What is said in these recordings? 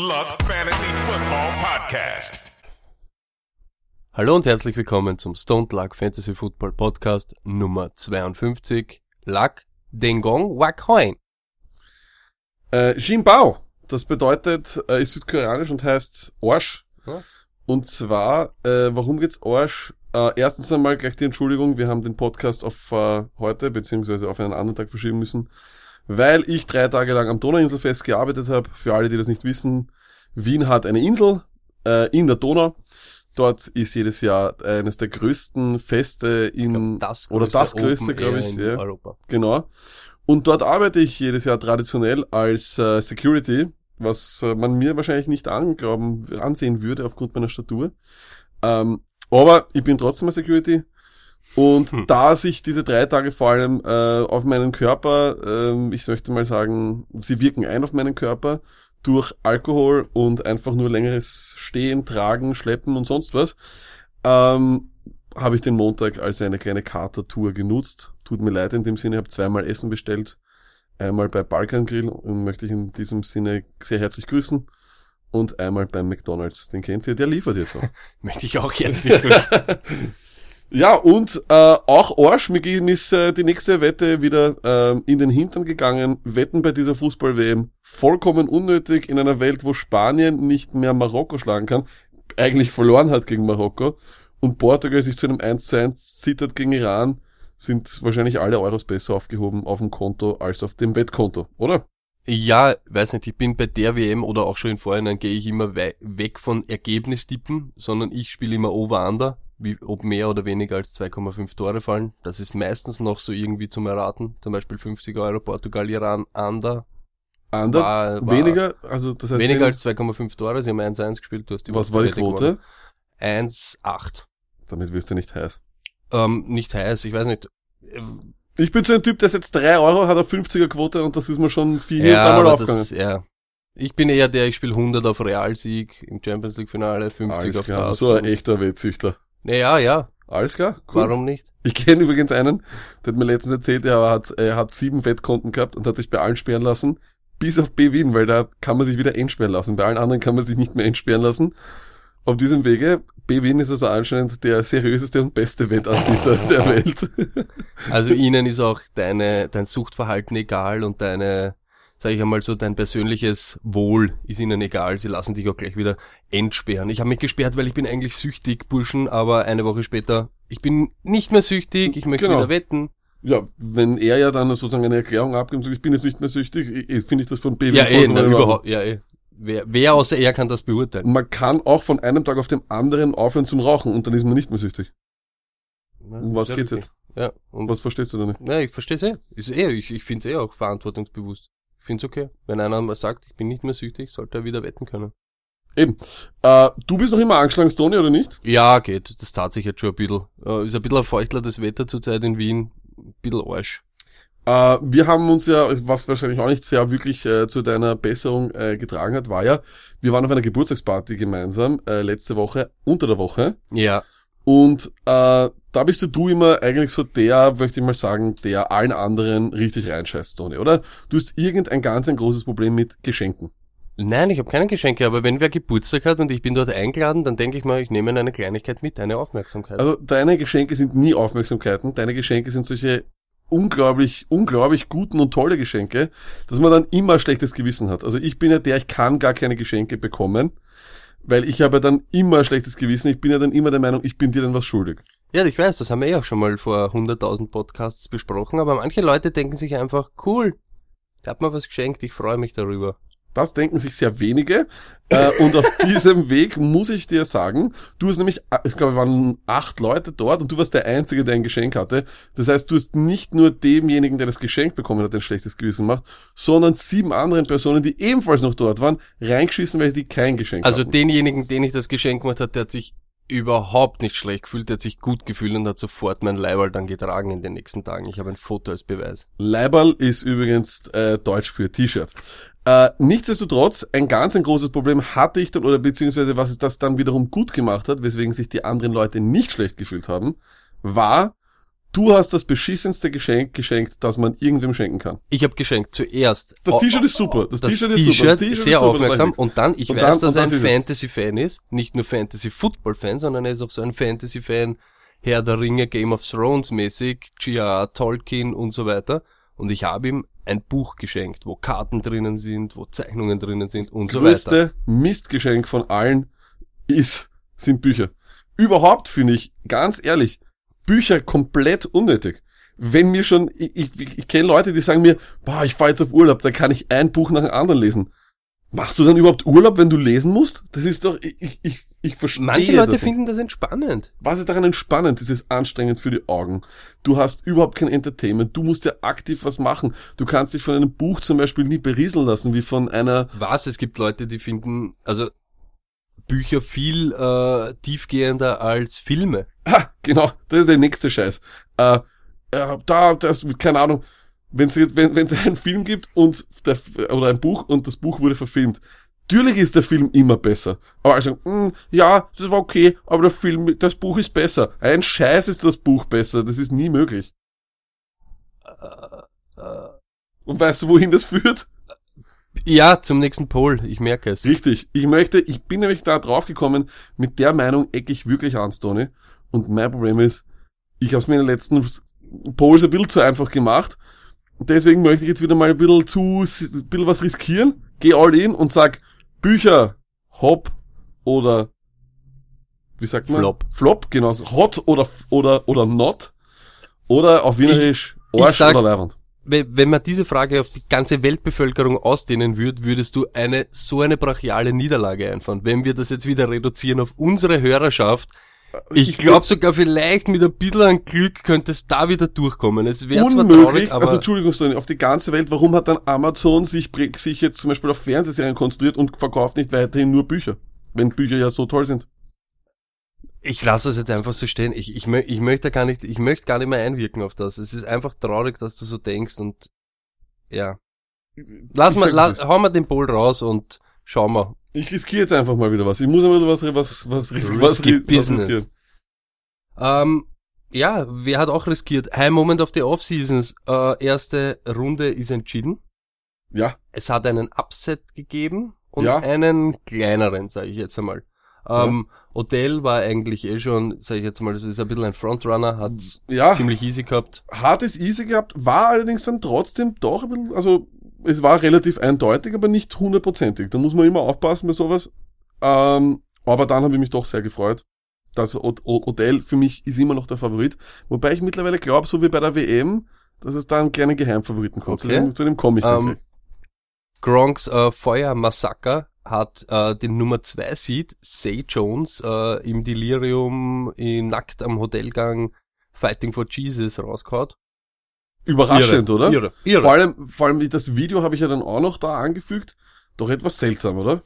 Stoned Luck Fantasy Football Podcast. Hallo und herzlich willkommen zum Stone Luck Fantasy Football Podcast Nummer 52. Luck, Dengong, Wakhoin. Äh, Jinbao, das bedeutet, äh, ist südkoreanisch und heißt Arsch. Und zwar, äh, warum geht's Arsch? Äh, erstens einmal gleich die Entschuldigung, wir haben den Podcast auf äh, heute beziehungsweise auf einen anderen Tag verschieben müssen, weil ich drei Tage lang am Donauinselfest gearbeitet habe. Für alle, die das nicht wissen, Wien hat eine Insel äh, in der Donau. Dort ist jedes Jahr eines der größten Feste in Das oder das größte, glaube ich, in ja. Europa. Genau. Und dort arbeite ich jedes Jahr traditionell als äh, Security, was äh, man mir wahrscheinlich nicht anglauben, ansehen würde aufgrund meiner Statur. Ähm, aber ich bin trotzdem ein Security. Und Hm. da sich diese drei Tage vor allem äh, auf meinen Körper, ähm, ich möchte mal sagen, sie wirken ein auf meinen Körper durch Alkohol und einfach nur längeres Stehen, Tragen, Schleppen und sonst was, ähm, habe ich den Montag als eine kleine Katertour genutzt. Tut mir leid in dem Sinne, ich habe zweimal Essen bestellt. Einmal bei Balkan Grill und möchte ich in diesem Sinne sehr herzlich grüßen. Und einmal beim McDonalds. Den kennt ihr, der liefert jetzt auch. Möchte ich auch herzlich grüßen. ja, und äh, auch Arsch, mir ist äh, die nächste Wette wieder ähm, in den Hintern gegangen. Wetten bei dieser Fußball-WM vollkommen unnötig in einer Welt, wo Spanien nicht mehr Marokko schlagen kann. Eigentlich verloren hat gegen Marokko. Und Portugal sich zu einem 1 zu 1 zittert gegen Iran, sind wahrscheinlich alle Euros besser aufgehoben auf dem Konto als auf dem Wettkonto, oder? Ja, weiß nicht, ich bin bei der WM oder auch schon im Vorhinein gehe ich immer weg von Ergebnistippen, sondern ich spiele immer Over-Under, wie, ob mehr oder weniger als 2,5 Tore fallen. Das ist meistens noch so irgendwie zum Erraten. Zum Beispiel 50 Euro Portugal, Iran, Under. Ander, War- war- weniger, also das heißt, Weniger als 2,5 Tore, sie haben 1-1 gespielt, du hast die was war die Quote? gewonnen. 1,8. Damit wirst du nicht heiß. Ähm, nicht heiß, ich weiß nicht. Ich bin so ein Typ, der setzt 3 Euro, hat eine 50er Quote und das ist mir schon viel Ja, dreimal aber aufgegangen. das, ja. Ich bin eher der, ich spiele 100 auf Realsieg im Champions League Finale, 50 Alles auf klar, das. also so ein echter Wettsüchtler. Naja, ja, Alles klar, cool. warum nicht? Ich kenne übrigens einen, der hat mir letztens erzählt, er hat, er hat sieben Wettkonten gehabt und hat sich bei allen sperren lassen, bis auf B-Win, weil da kann man sich wieder entsperren lassen. Bei allen anderen kann man sich nicht mehr entsperren lassen. Auf diesem Wege, B-Win ist also anscheinend der seriöseste und beste Wettanbieter der Welt. Also ihnen ist auch deine, dein Suchtverhalten egal und deine, sag ich einmal so, dein persönliches Wohl ist ihnen egal. Sie lassen dich auch gleich wieder entsperren. Ich habe mich gesperrt, weil ich bin eigentlich süchtig, Burschen, aber eine Woche später, ich bin nicht mehr süchtig, ich möchte Genau. wieder wetten. Ja, wenn er ja dann sozusagen eine Erklärung abgibt und sagt, ich bin jetzt nicht mehr süchtig, finde ich das von B-Win Ja, eh, na, überhaupt, ja, eh. Wer, wer außer er kann das beurteilen? Man kann auch von einem Tag auf den anderen aufhören zum Rauchen und dann ist man nicht mehr süchtig. Um was geht's jetzt? Ja, und Was verstehst du da nicht? Ja, ich verstehe es eh. Ist eh, ich, ich finde es eh auch verantwortungsbewusst. Ich finde es okay. Wenn einer mal sagt, ich bin nicht mehr süchtig, sollte er wieder wetten können. Eben. Äh, du bist noch immer angeschlagen, Tony, oder nicht? Ja, geht. Das tat sich jetzt schon ein bisschen. Äh, ist ein bisschen ein feuchtler das Wetter zurzeit in Wien. Ein bisschen Arsch. Äh, wir haben uns ja, was wahrscheinlich auch nicht sehr wirklich äh, zu deiner Besserung äh, getragen hat, war ja, wir waren auf einer Geburtstagsparty gemeinsam äh, letzte Woche, unter der Woche. Ja. Und äh, da bist ja du immer eigentlich so der, möchte ich mal sagen, der allen anderen richtig reinscheißt, Tony, oder? Du hast irgendein ganz ein großes Problem mit Geschenken. Nein, ich habe keine Geschenke, aber wenn wer Geburtstag hat und ich bin dort eingeladen, dann denke ich mal, ich nehme eine Kleinigkeit mit, eine Aufmerksamkeit. Also deine Geschenke sind nie Aufmerksamkeiten, deine Geschenke sind solche unglaublich, unglaublich guten und tolle Geschenke, dass man dann immer ein schlechtes Gewissen hat. Also ich bin ja der, ich kann gar keine Geschenke bekommen, weil ich habe ja dann immer ein schlechtes Gewissen. Ich bin ja dann immer der Meinung, ich bin dir dann was schuldig. ja, ich weiß, das haben wir eh auch schon mal vor 100.000 Podcasts besprochen, aber manche Leute denken sich einfach, cool, ich hab mir was geschenkt, ich freue mich darüber. Das denken sich sehr wenige. Äh, und auf diesem Weg muss ich dir sagen, du hast nämlich, äh, ich glaube, es waren acht Leute dort und du warst der Einzige, der ein Geschenk hatte. Das heißt, du hast nicht nur demjenigen, der das Geschenk bekommen hat, ein schlechtes Gewissen gemacht, sondern sieben anderen Personen, die ebenfalls noch dort waren, reingeschissen, weil die kein Geschenk Also hatten. denjenigen, den ich das Geschenk gemacht hat, der hat sich überhaupt nicht schlecht gefühlt, der hat sich gut gefühlt und hat sofort mein Leiberl dann getragen in den nächsten Tagen. Ich habe ein Foto als Beweis. Leiberl ist übrigens äh, Deutsch für T-Shirt. Äh, nichtsdestotrotz, ein ganz ein großes Problem hatte ich dann, oder beziehungsweise was es das dann wiederum gut gemacht hat, weswegen sich die anderen Leute nicht schlecht gefühlt haben, war, Du hast das beschissenste Geschenk geschenkt, das man irgendwem schenken kann. Ich habe geschenkt zuerst. Das Oh, T-Shirt ist super. Das, das T-Shirt ist super. Das T-Shirt T-Shirt sehr ist super, aufmerksam und dann, ich Und weiß, dann- dass er ein ist. Fantasy-Fan ist, nicht nur Fantasy-Football-Fan, sondern er ist auch so ein Fantasy-Fan, Herr der Ringe, Game of Thrones mäßig, G.R.R. Tolkien und so weiter. Und ich habe ihm ein Buch geschenkt, wo Karten drinnen sind, wo Zeichnungen drinnen sind und so weiter. größte Mistgeschenk von allen ist, sind Bücher. Überhaupt finde ich, ganz ehrlich, Bücher komplett unnötig. Wenn mir schon, ich, ich, ich kenne Leute, die sagen mir, boah, ich fahre jetzt auf Urlaub, da kann ich ein Buch nach dem anderen lesen. Machst du dann überhaupt Urlaub, wenn du lesen musst? Das ist doch, ich, ich, ich, verstehe Manche Leute das finden das entspannend. Was ist daran entspannend? Das ist anstrengend für die Augen. Du hast überhaupt kein Entertainment. Du musst ja aktiv was machen. Du kannst dich von einem Buch zum Beispiel nie berieseln lassen, wie von einer Was? Es gibt Leute, die finden, also Bücher viel äh, tiefgehender als Filme. Ha, genau, das ist der nächste Scheiß. Äh, äh, da, das, keine Ahnung, wenn's jetzt, wenn es einen Film gibt und der, oder ein Buch und das Buch wurde verfilmt. Natürlich ist der Film immer besser. Aber also, mh, ja, das war okay, aber der Film, das Buch ist besser. Ein Scheiß ist das Buch besser. Das ist nie möglich. Und weißt du, wohin das führt? Ja, zum nächsten Pol, ich merke es. Richtig. Ich möchte, ich bin nämlich da drauf gekommen, mit der Meinung ecke ich wirklich an, Stoney. Und mein Problem ist, ich habe es mir in den letzten Polls ein bisschen zu einfach gemacht. Deswegen möchte ich jetzt wieder mal ein bisschen zu, ein bisschen was riskieren. Geh all in und sag Bücher, Hop oder wie sagt man? Flop. Flop, genau. Hot oder oder oder not. Oder auf Wienerisch ich Arsch sag- oder Leibwand. Wenn wenn man diese Frage auf die ganze Weltbevölkerung ausdehnen würde, würdest du eine so eine brachiale Niederlage einfahren. Wenn wir das jetzt wieder reduzieren auf unsere Hörerschaft, ich glaube sogar vielleicht mit ein bisschen Glück könnte es da wieder durchkommen. Es wäre zwar Unmöglich, traurig, aber also Entschuldigung, Stoney, auf die ganze Welt, warum hat dann Amazon sich, sich jetzt zum Beispiel auf Fernsehserien konzentriert und verkauft nicht weiterhin nur Bücher? Wenn Bücher ja so toll sind. ich lasse es jetzt einfach so stehen. Ich, ich, ich möchte gar nicht, ich möchte gar nicht mehr einwirken auf das. Es ist einfach traurig, dass du so denkst und ja. Lass Ich mal, la das hau mal den Ball raus und schau mal. Ich riskiere jetzt einfach mal wieder was. Ich muss aber wieder was, was, was, ris was, Risky ri- was Business. riskieren. Ähm, ja, wer hat auch riskiert? High Moment of the Off-Seasons. Äh, erste Runde ist entschieden. Ja, Es hat einen Upset gegeben und Ja. einen kleineren, sage ich jetzt einmal. Ähm, Odell war eigentlich eh schon, sage ich jetzt mal, das ist ein bisschen ein Frontrunner, hat ja, ziemlich easy gehabt. hat es easy gehabt, war allerdings dann trotzdem doch ein bisschen, also, es war relativ eindeutig, aber nicht hundertprozentig. Da muss man immer aufpassen bei sowas. Ähm, aber dann habe ich mich doch sehr gefreut. Od Odell für mich ist immer noch der Favorit. Wobei ich mittlerweile glaube, so wie bei der WM, dass es da einen kleinen Geheimfavoriten kommt. Zu Okay. dem, zu dem komme ich dann Ähm, Gronks äh, Feuermassaker hat äh, den Nummer 2 Seed, Say Jones, äh, im Delirium in nackt am Hotelgang Fighting for Jesus rausgehauen. Überraschend, Irre, oder? Irre, irre. Vor allem, vor allem das Video habe ich ja dann auch noch da angefügt. Doch etwas seltsam, oder?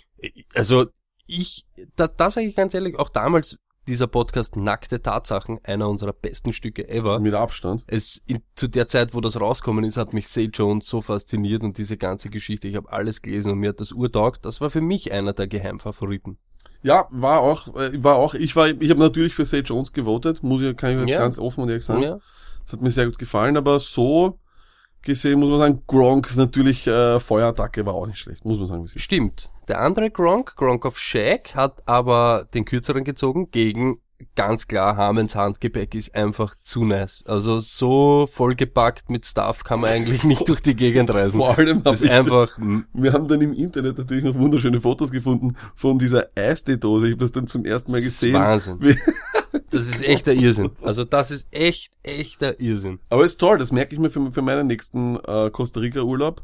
Also ich, da, da sage ich ganz ehrlich, auch damals dieser Podcast Nackte Tatsachen, einer unserer besten Stücke ever. Mit Abstand. Es in, zu der Zeit, wo das rauskommen ist, hat mich Say Jones so fasziniert und diese ganze Geschichte. Ich habe alles gelesen und mir hat das urtaugt. Das war für mich einer der Geheimfavoriten. Ja, war auch, äh, war auch, ich war, ich habe natürlich für Say Jones gewotet, muss ich, kann ich jetzt Ja. ganz offen und ehrlich sagen. Ja. Das hat mir sehr gut gefallen, aber so gesehen muss man sagen, Gronk natürlich äh, Feuerattacke war auch nicht schlecht, muss man sagen. Stimmt. Der andere Gronk, Gronk of Shaq, hat aber den kürzeren gezogen gegen ganz klar Hamens Handgepäck ist einfach zu nice. Also so vollgepackt mit Stuff kann man eigentlich nicht durch die Gegend reisen. Vor allem Das ist ich, einfach, wir haben dann im Internet natürlich noch wunderschöne Fotos gefunden von dieser Eistee-Dose. Ich habe das dann zum ersten Mal das ist gesehen. Wahnsinn. Das ist echter Irrsinn. Also das ist echt, echter Irrsinn. Aber ist toll, das merke ich mir für, für meinen nächsten äh, Costa Rica Urlaub.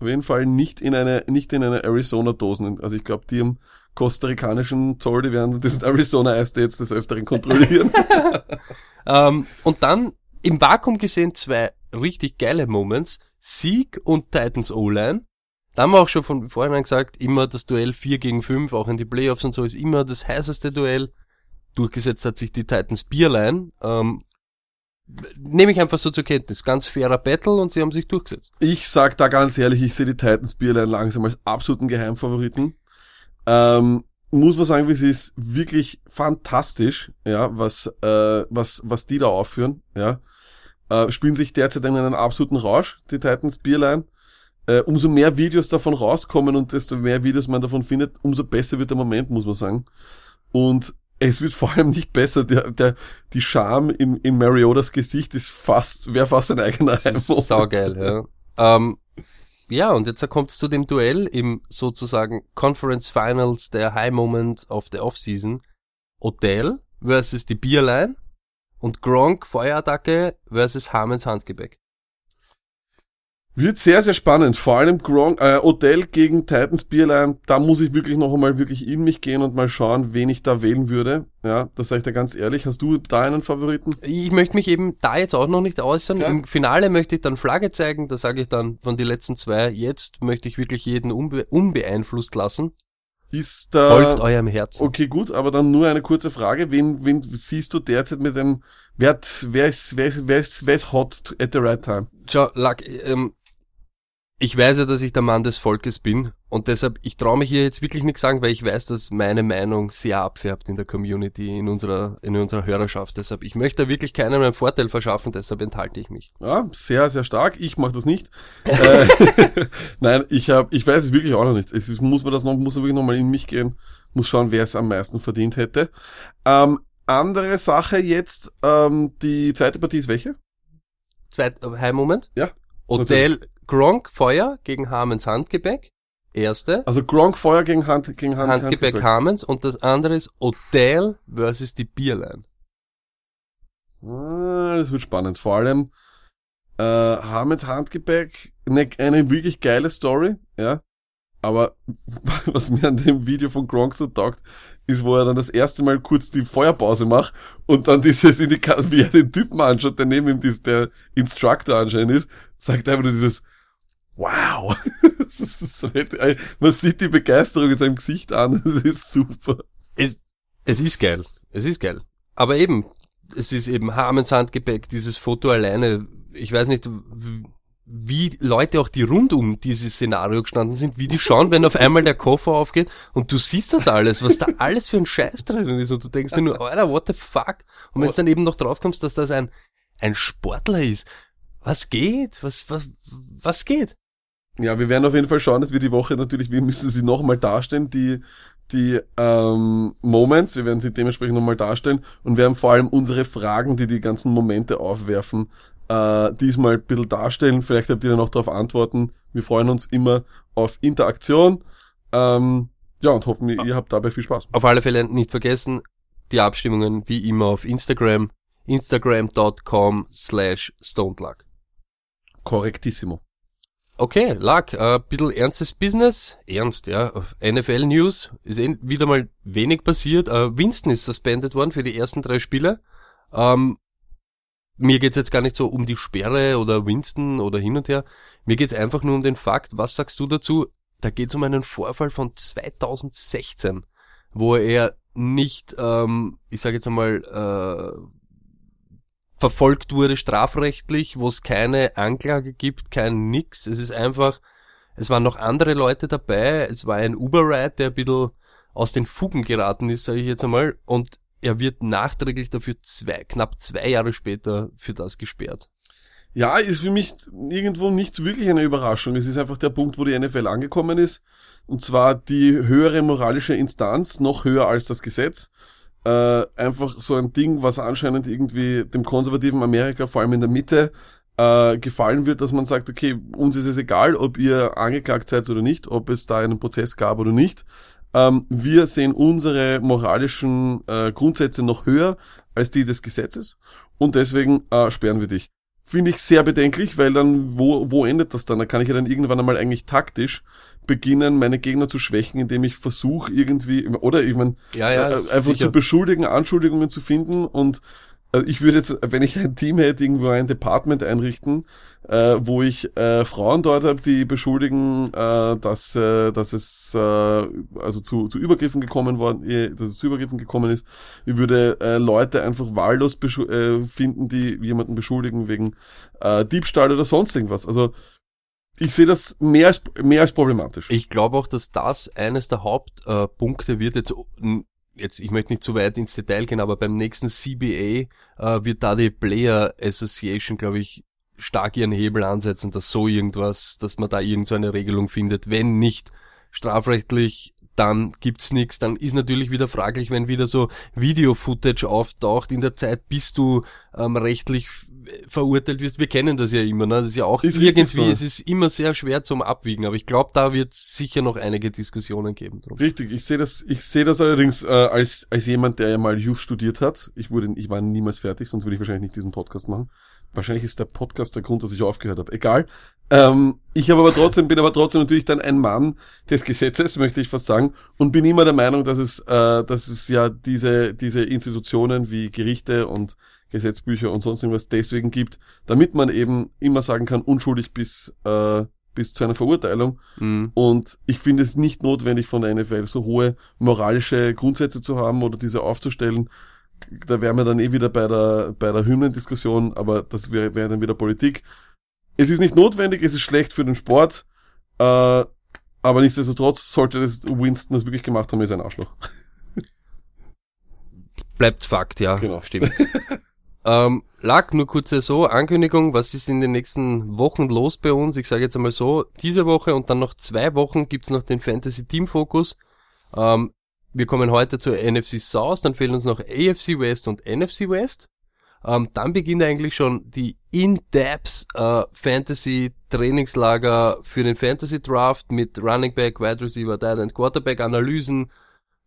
Auf jeden Fall nicht in eine, nicht in eine Arizona Dosen. Also ich glaube, die im kostarikanischen Zoll, die werden das Arizona Eistee jetzt des Öfteren kontrollieren. Ähm, und dann im Vakuum gesehen zwei richtig geile Moments. Sieg und Titans O-Line. Da haben wir auch schon von vornherein gesagt, immer das Duell 4 gegen 5, auch in die Playoffs und so, ist immer das heißeste Duell. Durchgesetzt hat sich die Titans Bierline. Ähm, nehme ich einfach so zur Kenntnis. Ganz fairer Battle und sie haben sich durchgesetzt. Ich sag da ganz ehrlich, ich sehe die Titans Bierlein langsam als absoluten Geheimfavoriten. Ähm, muss man sagen, wie es ist wirklich fantastisch, ja, was, äh, was, was die da aufführen, ja. äh, spielen sich derzeit in einen absoluten Rausch, die Titans Bierline. Äh, umso mehr Videos davon rauskommen und desto mehr Videos man davon findet, umso besser wird der Moment, muss man sagen. Und es wird vor allem nicht besser. Der, der, die Scham in, in Mariotas Gesicht ist fast, wäre fast ein eigener Heimmoment. Saugeil, ja. Ähm, ja, und jetzt kommt es zu dem Duell im sozusagen Conference Finals der High Moment of the Offseason. Odell versus die Bierline und Gronk Feuerattacke versus Hamens Handgepäck. Wird sehr, sehr spannend. Vor allem Gronk, äh, Odell gegen Titans Bierline. Da muss ich wirklich noch einmal wirklich in mich gehen und mal schauen, wen ich da wählen würde. Ja, das sage ich dir ganz ehrlich. Hast du da einen Favoriten? Ich möchte mich eben da jetzt auch noch nicht äußern. Ja. Im Finale möchte ich dann Flagge zeigen. Da sage ich dann von den letzten zwei. Jetzt möchte ich wirklich jeden unbe unbeeinflusst lassen. Ist da... Folgt eurem Herzen. Okay, gut, aber dann nur eine kurze Frage. Wen, wen siehst du derzeit mit dem, wer, hat- wer ist, wer ist, wer ist, wer ist hot at the right time? Schau, Lack, ähm, ich weiß ja, dass ich der Mann des Volkes bin und deshalb, ich traue mich hier jetzt wirklich nichts sagen, weil ich weiß, dass meine Meinung sehr abfärbt in der Community, in unserer, in unserer Hörerschaft. Deshalb, ich möchte da wirklich keinem einen Vorteil verschaffen, deshalb enthalte ich mich. Ja, sehr, sehr stark. Ich mache das nicht. äh, Nein, ich habe, ich weiß es wirklich auch noch nicht. Es ist, muss man das noch, muss man wirklich noch mal in mich gehen, muss schauen, wer es am meisten verdient hätte. Ähm, andere Sache jetzt, ähm, die zweite Partie ist welche? Zweit, äh, High Moment. Ja. Gronk, Feuer gegen Hamens Handgepäck. Erste. Also Gronk Feuer gegen Hand, gegen Hand, Handgepäck Hamens und das andere ist Odell versus die Bierline. Ah, das wird spannend. Vor allem äh, Hamets Handgepäck, eine, eine wirklich geile Story, ja. Aber was mir an dem Video von Gronk so taugt, ist, wo er dann das erste Mal kurz die Feuerpause macht und dann dieses Indikator, wie er den Typen anschaut, der neben ihm dies, der Instructor anscheinend ist, sagt einfach nur dieses Wow. Man sieht die Begeisterung in seinem Gesicht an. Das ist super. Es, es ist geil. Es ist geil. Aber eben, es ist eben Hamens Handgepäck, dieses Foto alleine. Ich weiß nicht, wie Leute auch, die rund um dieses Szenario gestanden sind, wie die schauen, wenn auf einmal der Koffer aufgeht und du siehst das alles, was da alles für ein Scheiß drin ist und du denkst dir nur, Alter, what the fuck? Und wenn du dann eben noch draufkommst, dass das ein, ein Sportler ist, was geht? Was, was, was geht? Ja, wir werden auf jeden Fall schauen, dass wir die Woche natürlich, wir müssen sie nochmal darstellen, die, die ähm, Moments, wir werden sie dementsprechend nochmal darstellen und werden vor allem unsere Fragen, die die ganzen Momente aufwerfen, äh, diesmal ein bisschen darstellen. Vielleicht habt ihr dann auch darauf antworten. Wir freuen uns immer auf Interaktion. Ähm, ja, und hoffen, ihr habt dabei viel Spaß. Auf alle Fälle nicht vergessen, die Abstimmungen wie immer auf Instagram, instagram.com slash stonedluck. Korrektissimo. Okay, Luck, äh, bisschen ernstes Business. Ernst, ja. NFL News ist eh wieder mal wenig passiert. Äh, Winston ist suspended worden für die ersten drei Spiele. Ähm, mir geht's jetzt gar nicht so um die Sperre oder Winston oder hin und her. Mir geht's einfach nur um den Fakt, was sagst du dazu? Da geht's um einen Vorfall von 2016, wo er nicht, ähm, ich sage jetzt einmal, äh, verfolgt wurde strafrechtlich, wo es keine Anklage gibt, kein nix. Es ist einfach, es waren noch andere Leute dabei. Es war ein Uber-Ride, der ein bisschen aus den Fugen geraten ist, sage ich jetzt einmal. Und er wird nachträglich dafür zwei, knapp zwei Jahre später für das gesperrt. Ja, ist für mich irgendwo nicht wirklich eine Überraschung. Es ist einfach der Punkt, wo die NFL angekommen ist. Und zwar die höhere moralische Instanz, noch höher als das Gesetz. Äh, einfach so ein Ding, was anscheinend irgendwie dem konservativen Amerika, vor allem in der Mitte, äh, gefallen wird, dass man sagt, okay, uns ist es egal, ob ihr angeklagt seid oder nicht, ob es da einen Prozess gab oder nicht. Ähm, wir sehen unsere moralischen äh, Grundsätze noch höher als die des Gesetzes und deswegen äh, sperren wir dich. Finde ich sehr bedenklich, weil dann, wo, wo endet das dann? Da kann ich ja dann irgendwann einmal eigentlich taktisch beginnen, meine Gegner zu schwächen, indem ich versuche irgendwie, oder ich meine, Ja, ja, äh, einfach sicher. zu beschuldigen, Anschuldigungen zu finden und äh, ich würde jetzt, wenn ich ein Team hätte, irgendwo ein Department einrichten, äh, wo ich äh, Frauen dort habe, die beschuldigen, äh, dass, äh, dass es äh, also zu, zu Übergriffen gekommen worden, äh, dass es zu Übergriffen gekommen ist. Ich würde äh, Leute einfach wahllos äh, finden, die jemanden beschuldigen wegen äh, Diebstahl oder sonst irgendwas. Also ich sehe das mehr als mehr als problematisch. Ich glaube auch, dass das eines der Hauptpunkte äh, wird jetzt jetzt, ich möchte nicht zu weit ins Detail gehen, aber beim nächsten CBA äh, wird da die Player Association, glaube ich, stark ihren Hebel ansetzen, dass so irgendwas, dass man da irgend so eine Regelung findet. Wenn nicht strafrechtlich, dann gibt's nichts. Dann ist natürlich wieder fraglich, wenn wieder so Video-Footage auftaucht in der Zeit, bis du ähm, rechtlich verurteilt wirst. Wir kennen das ja immer, ne? Das ist ja auch Ist irgendwie, so. es ist immer sehr schwer zum Abwiegen, aber ich glaube, da wird sicher noch einige Diskussionen geben drum. Richtig, ich sehe das, ich sehe das allerdings äh, als als jemand, der ja mal Youth studiert hat. Ich wurde, ich war niemals fertig, sonst würde ich wahrscheinlich nicht diesen Podcast machen. Wahrscheinlich ist der Podcast der Grund, dass ich aufgehört habe. Egal. Ähm, ich habe aber trotzdem, bin aber trotzdem natürlich dann ein Mann des Gesetzes, möchte ich fast sagen, und bin immer der Meinung, dass es, äh, dass es ja diese diese Institutionen wie Gerichte und Gesetzbücher und sonst irgendwas deswegen gibt, damit man eben immer sagen kann, unschuldig bis äh, bis zu einer Verurteilung. Mhm. Und ich finde es nicht notwendig von der NFL so hohe moralische Grundsätze zu haben oder diese aufzustellen. Da wären wir dann eh wieder bei der, bei der Hymnendiskussion, aber das wäre wäre dann wieder Politik. Es ist nicht notwendig, es ist schlecht für den Sport, äh, aber nichtsdestotrotz sollte das Winston das wirklich gemacht haben, ist ein Arschloch. Bleibt Fakt, ja. Genau. Stimmt. ähm, lag nur kurze so, Ankündigung, was ist in den nächsten Wochen los bei uns? Ich sage jetzt einmal so, diese Woche und dann noch zwei Wochen gibt's noch den Fantasy Team Fokus. Ähm, wir kommen heute zur NFC South, dann fehlen uns noch AFC West und NFC West. Ähm, dann beginnt eigentlich schon die In-Depth äh, Fantasy Trainingslager für den Fantasy Draft mit Running Back, Wide Receiver, Tight End, Quarterback Analysen,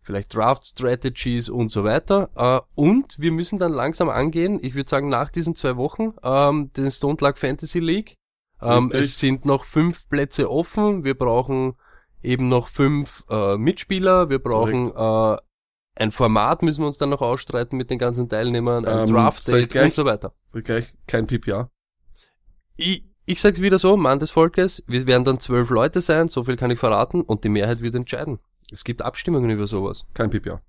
vielleicht Draft Strategies und so weiter. Äh, und wir müssen dann langsam angehen, ich würde sagen nach diesen zwei Wochen, ähm, den Stone Luck Fantasy League. Ähm, es sind noch fünf Plätze offen. Wir brauchen eben noch fünf äh, Mitspieler. Wir brauchen äh, ein Format, müssen wir uns dann noch ausstreiten mit den ganzen Teilnehmern, ein Ähm, Draft Date gleich- und so weiter. Gleich kein PPA. Ich, ich sag's wieder so, Mann des Volkes, wir werden dann zwölf Leute sein, so viel kann ich verraten, und die Mehrheit wird entscheiden. Es gibt Abstimmungen über sowas. Kein PPA.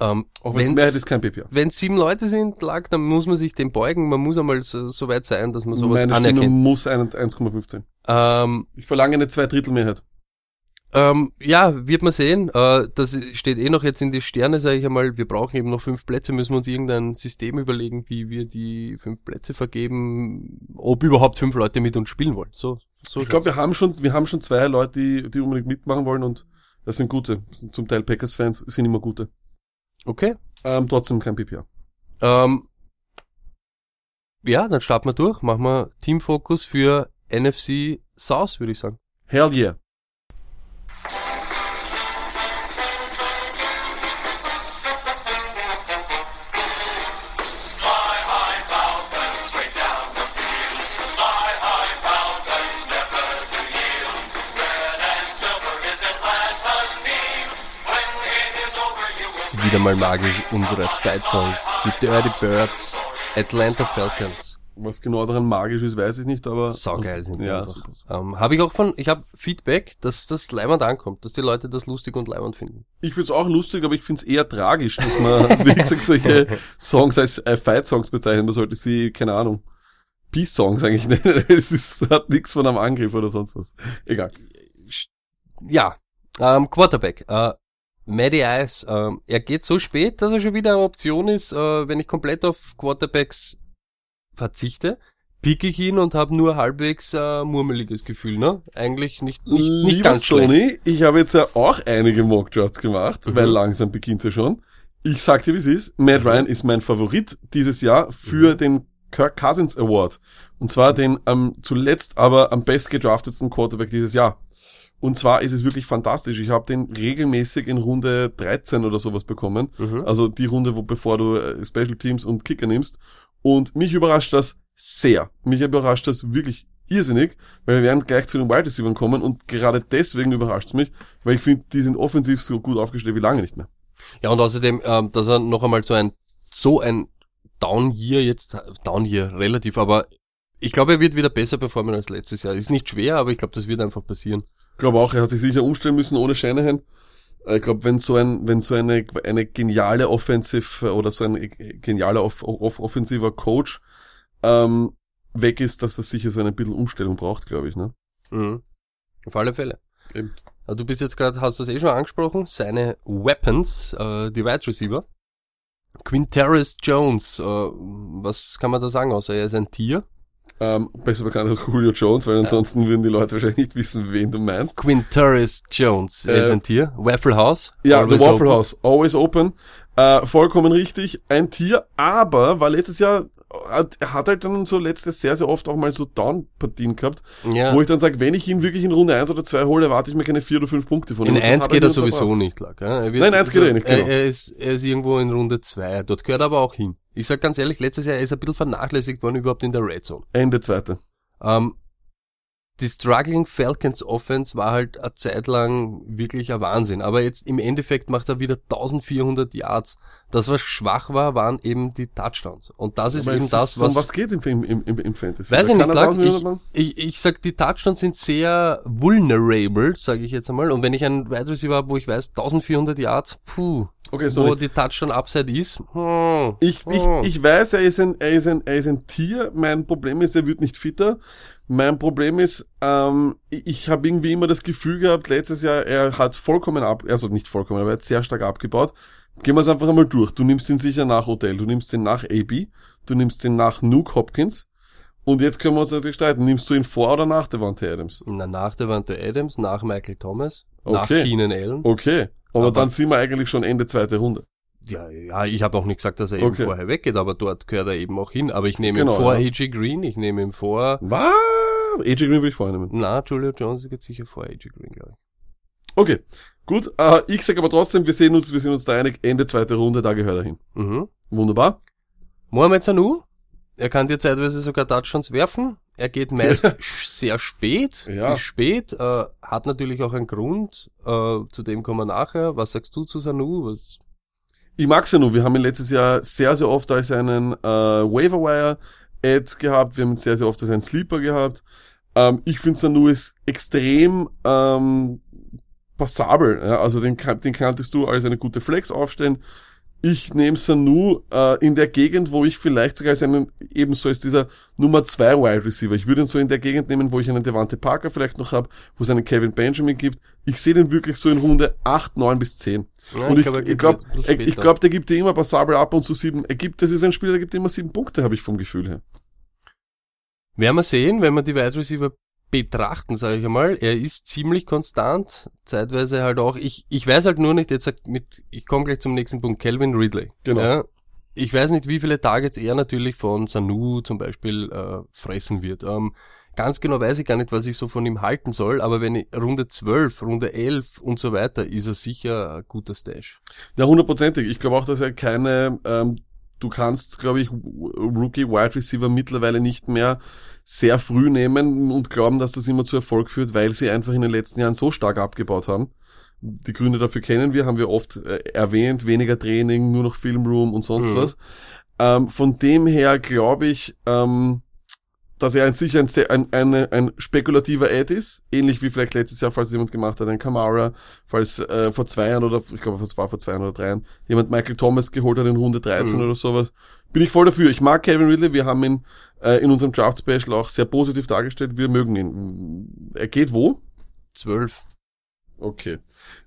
Ähm, Auch wenn es Mehrheit ist, kein PPA. wenn sieben Leute sind, lag, dann muss man sich dem beugen. Man muss einmal so, so weit sein, dass man sowas Meine Stimme anerkennt. muss ein- 1,15. Ähm, Ich verlange eine Zweidrittelmehrheit. ähm, ja, wird man sehen. Äh, das steht eh noch jetzt in die Sterne, sage ich einmal. Wir brauchen eben noch fünf Plätze. Müssen wir uns irgendein System überlegen, wie wir die fünf Plätze vergeben, ob überhaupt fünf Leute mit uns spielen wollen. So, so Ich glaube, wir haben schon, wir haben schon zwei Leute, die, die unbedingt mitmachen wollen und das sind gute. Zum Teil Packers-Fans, sind immer gute. okay. Ähm, trotzdem kein PPA. Ähm, ja, dann starten wir durch. Machen wir Teamfokus für NFC South, würde ich sagen. Hell yeah. Wieder mal magisch unsere Fight Songs. Die Dirty Birds, Atlanta Falcons. Was genau daran magisch ist, weiß ich nicht, aber. Saugeil sind die ja, einfach. Ähm, habe ich auch von, ich habe Feedback, dass das leibend ankommt, dass die Leute das lustig und leibend finden. Ich find's auch lustig, aber ich find's eher tragisch, dass man, wie gesagt, solche Songs als äh, Fight-Songs bezeichnen. Man sollte sie, keine Ahnung, Peace-Songs eigentlich nennen. Es ist, hat nichts von einem Angriff oder sonst was. Egal. Ja, ähm, Quarterback. Äh, Matty Ice, ähm, er geht so spät, dass er schon wieder eine Option ist, äh, wenn ich komplett auf Quarterbacks verzichte, pick ich ihn und habe nur halbwegs äh, murmeliges Gefühl, ne? Eigentlich nicht, nicht, nicht Lieber ganz schlecht. Sony, ich habe jetzt ja auch einige Mockdrafts gemacht, Mhm. weil langsam beginnt's ja schon. Ich sag dir, wie es ist. Matt Ryan ist mein Favorit dieses Jahr für Mhm. den Kirk Cousins Award. Und zwar den am zuletzt aber am best gedraftetsten Quarterback dieses Jahr. Und zwar ist es wirklich fantastisch. Ich habe den regelmäßig in Runde 13 oder sowas bekommen. Mhm. Also die Runde, wo bevor du äh, Special Teams und Kicker nimmst. Und mich überrascht das sehr. Mich überrascht das wirklich irrsinnig, weil wir werden gleich zu den Wide Receivers kommen und gerade deswegen überrascht's mich, weil ich finde, die sind offensiv so gut aufgestellt wie lange nicht mehr. Ja, und außerdem, ähm, dass er noch einmal so ein, so ein Down Year jetzt, Down Year relativ, aber ich glaube, er wird wieder besser performen als letztes Jahr. Ist nicht schwer, aber ich glaube, das wird einfach passieren. Ich glaube auch, er hat sich sicher umstellen müssen ohne Shanahan. Ich glaube, wenn so ein, wenn so eine, eine geniale Offensive äh, oder so ein äh, genialer off, off, offensiver Coach ähm, weg ist, dass das sicher so eine bisschen Umstellung braucht, glaube ich. Ne? Mhm. Auf alle Fälle. Eben. Du bist jetzt gerade, hast das eh schon angesprochen, seine Weapons, äh, die Wide Receiver. Quinteris Jones, äh, was kann man da sagen, außer er ist ein Tier? Ähm, besser bekannt als Julio Jones, weil ansonsten würden die Leute wahrscheinlich nicht wissen, wen du meinst. Quinteris Jones, er Äh, ist ein Tier. Waffle House. Ja, The Waffle open. House, always open. Äh, vollkommen richtig, ein Tier, aber war letztes Jahr, hat- er hat halt dann so letztes sehr, sehr oft auch mal so Down-Partien gehabt, Ja. wo ich dann sage, wenn ich ihn wirklich in Runde 1 oder 2 hole, erwarte ich mir keine 4 oder 5 Punkte von ihm. In Und das 1 hat geht er sowieso nicht. Ja? Er wird, Nein, eins geht er nicht, genau. Er, er, ist, er ist irgendwo in Runde 2. Dort gehört er aber auch hin. Ich sag ganz ehrlich, letztes Jahr ist er ein bisschen vernachlässigt worden überhaupt in der Red Zone. Ende zweite. Ähm, die Struggling Falcons Offense war halt eine Zeit lang wirklich ein Wahnsinn. Aber jetzt im Endeffekt macht er wieder 1400 Yards. Das, was schwach war, waren eben die Touchdowns. Und das ist Aber eben das, ist- um was... was geht im, im, im, im Fantasy? Weiß ich nicht. 1000 Ich, ich, ich sag, die Touchdowns sind sehr vulnerable, sage ich jetzt einmal. Und wenn ich einen Wide Receiver habe, wo ich weiß, 1400 Yards, puh, Okay, wo sorry. die Touchdown Upside ist, hm, Ich, ich, hm. ich weiß, er ist, ein, er, ist ein, er ist ein Tier. Mein Problem ist, er wird nicht fitter. Mein Problem ist, ähm, ich, habe irgendwie immer das Gefühl gehabt, letztes Jahr, er hat vollkommen ab, also nicht vollkommen, aber er hat sehr stark abgebaut. Gehen wir es einfach einmal durch. Du nimmst ihn sicher nach Odell, du nimmst ihn nach AB, du nimmst ihn nach Nuke Hopkins. Und jetzt können wir uns natürlich streiten. Nimmst du ihn vor oder nach Devante Adams? Na, nach Devante Adams, nach Michael Thomas, nach Okay. Keenan Allen. Okay. Aber, Aber- dann sind wir eigentlich schon Ende zweite Runde. Ja, ja, ich habe auch nicht gesagt, dass er eben Okay. vorher weggeht, aber dort gehört er eben auch hin. Aber ich nehme Genau, ihn vor ja. AJ Green, ich nehme ihn vor, Was? AJ Green würde ich vornehmen. na, Julio Jones geht sicher vor AJ Green, glaube ich. Okay, gut. Äh, ich sage aber trotzdem, wir sehen uns, wir sind uns da einig, Ende zweite Runde, da gehört er hin. Mhm. Wunderbar. Mohamed Sanu, er kann dir zeitweise sogar Touchdowns werfen. Er geht meist sehr spät, Ja. ist spät, äh, hat natürlich auch einen Grund, äh, zu dem kommen wir nachher. Was sagst du zu Sanu? Was, Ich mag's ja nur, wir haben ihn letztes Jahr sehr, sehr oft als einen äh, Waiver-Wire-Ad gehabt, wir haben ihn sehr, sehr oft als einen Sleeper gehabt. Ähm, ich finde Sanu ist extrem ähm, passabel. Ja? Also den, den kanntest du als eine gute Flex aufstellen. Ich nehme Sanu äh, in der Gegend, wo ich vielleicht sogar als einen, ebenso als dieser Nummer 2 Wide Receiver. Ich würde ihn so in der Gegend nehmen, wo ich einen Devante Parker vielleicht noch habe, wo es einen Kevin Benjamin gibt. Ich sehe den wirklich so in Runde 8, 9 bis 10. Ja, und ich, er ich glaube, ich, glaub, der gibt dir immer passabel ab und zu sieben. Er gibt, das ist ein Spieler, der gibt dir immer sieben Punkte, habe ich vom Gefühl her. Werden wir sehen, wenn wir die Wide Receiver betrachten, sage ich einmal. Er ist ziemlich konstant, zeitweise halt auch. Ich, ich weiß halt nur nicht, jetzt sagt mit, ich komme gleich zum nächsten Punkt, Calvin Ridley. Genau. Ja, ich weiß nicht, wie viele Targets er natürlich von Sanu zum Beispiel äh, fressen wird. Ähm, ganz genau weiß ich gar nicht, was ich so von ihm halten soll, aber wenn ich Runde 12, Runde 11 und so weiter, ist er sicher ein guter Stash. Ja, hundertprozentig. Ich glaube auch, dass er keine, ähm, du kannst, glaube ich, Rookie Wide Receiver mittlerweile nicht mehr sehr früh nehmen und glauben, dass das immer zu Erfolg führt, weil sie einfach in den letzten Jahren so stark abgebaut haben. Die Gründe dafür kennen wir, haben wir oft äh, erwähnt, weniger Training, nur noch Filmroom und sonst Mhm. was. Ähm, von dem her glaube ich, ähm, dass er an sich ein, ein, eine, ein spekulativer Ad ist, ähnlich wie vielleicht letztes Jahr, falls jemand gemacht hat, ein Kamara, falls äh, vor zwei Jahren oder ich glaube, es war vor zwei Jahren oder drei Jahren, jemand Michael Thomas geholt hat in Runde 13 Mhm. oder sowas. Bin ich voll dafür. Ich mag Kevin Ridley, wir haben ihn äh, in unserem Draft Special auch sehr positiv dargestellt, wir mögen ihn. Er geht wo? 12. Okay.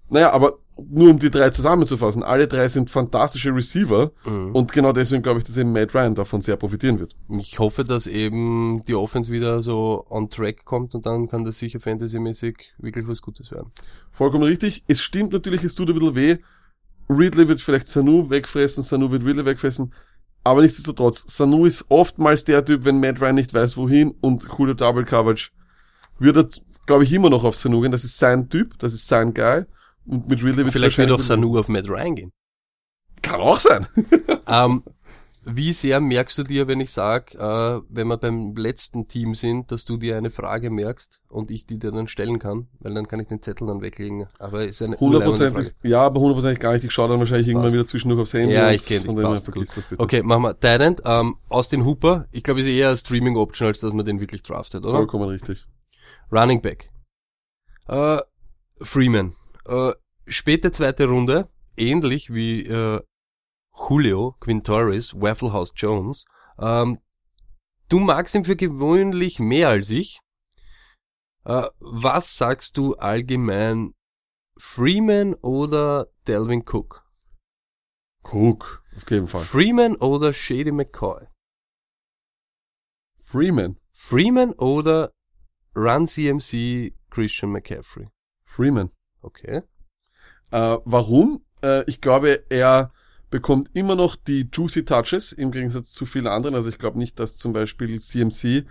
Naja, aber nur um die drei zusammenzufassen, alle drei sind fantastische Receiver Mhm. und genau deswegen glaube ich, dass eben Matt Ryan davon sehr profitieren wird. Ich hoffe, dass eben die Offense wieder so on track kommt und dann kann das sicher fantasymäßig wirklich was Gutes werden. Vollkommen richtig. Es stimmt natürlich, es tut ein bisschen weh. Ridley wird vielleicht Sanu wegfressen, Sanu wird Ridley wegfressen. Aber nichtsdestotrotz, Sanu ist oftmals der Typ, wenn Matt Ryan nicht weiß, wohin und Julio Double Coverage, wird er, glaube ich, immer noch auf Sanu gehen. Das ist sein Typ, das ist sein Guy. Und mit Ridley wird Vielleicht wird auch Sanu auf Matt Ryan gehen. Kann auch sein. ähm, wie sehr merkst du dir, wenn ich sag, äh, wenn wir beim letzten Team sind, dass du dir eine Frage merkst und ich die dir dann stellen kann, weil dann kann ich den Zettel dann weglegen. Aber ist eine Hundertprozentig, ja, aber hundertprozentig gar nicht. Ich schaue dann wahrscheinlich irgendwann Passt. wieder zwischendurch aufs Handy. Ja, ich kenn dich. Von dem her Passt, vergiss das bitte. Okay, machen wir. Tyrant, ähm, Austin Hooper, ich glaube, ist eher eine Streaming-Option, als dass man den wirklich draftet, oder? Vollkommen richtig. Running Back. Äh, Freeman. Äh, späte zweite Runde, ähnlich wie äh, Julio Quintoris, Waffle House Jones. Ähm, du magst ihn für gewöhnlich mehr als ich. Äh, was sagst du allgemein Freeman oder Delvin Cook? Cook, auf jeden Fall. Freeman oder Shady McCoy? Freeman. Freeman oder Run CMC Christian McCaffrey? Freeman. Okay. Äh, warum? Äh, ich glaube, er bekommt immer noch die Juicy Touches im Gegensatz zu vielen anderen. Also ich glaube nicht, dass zum Beispiel CMC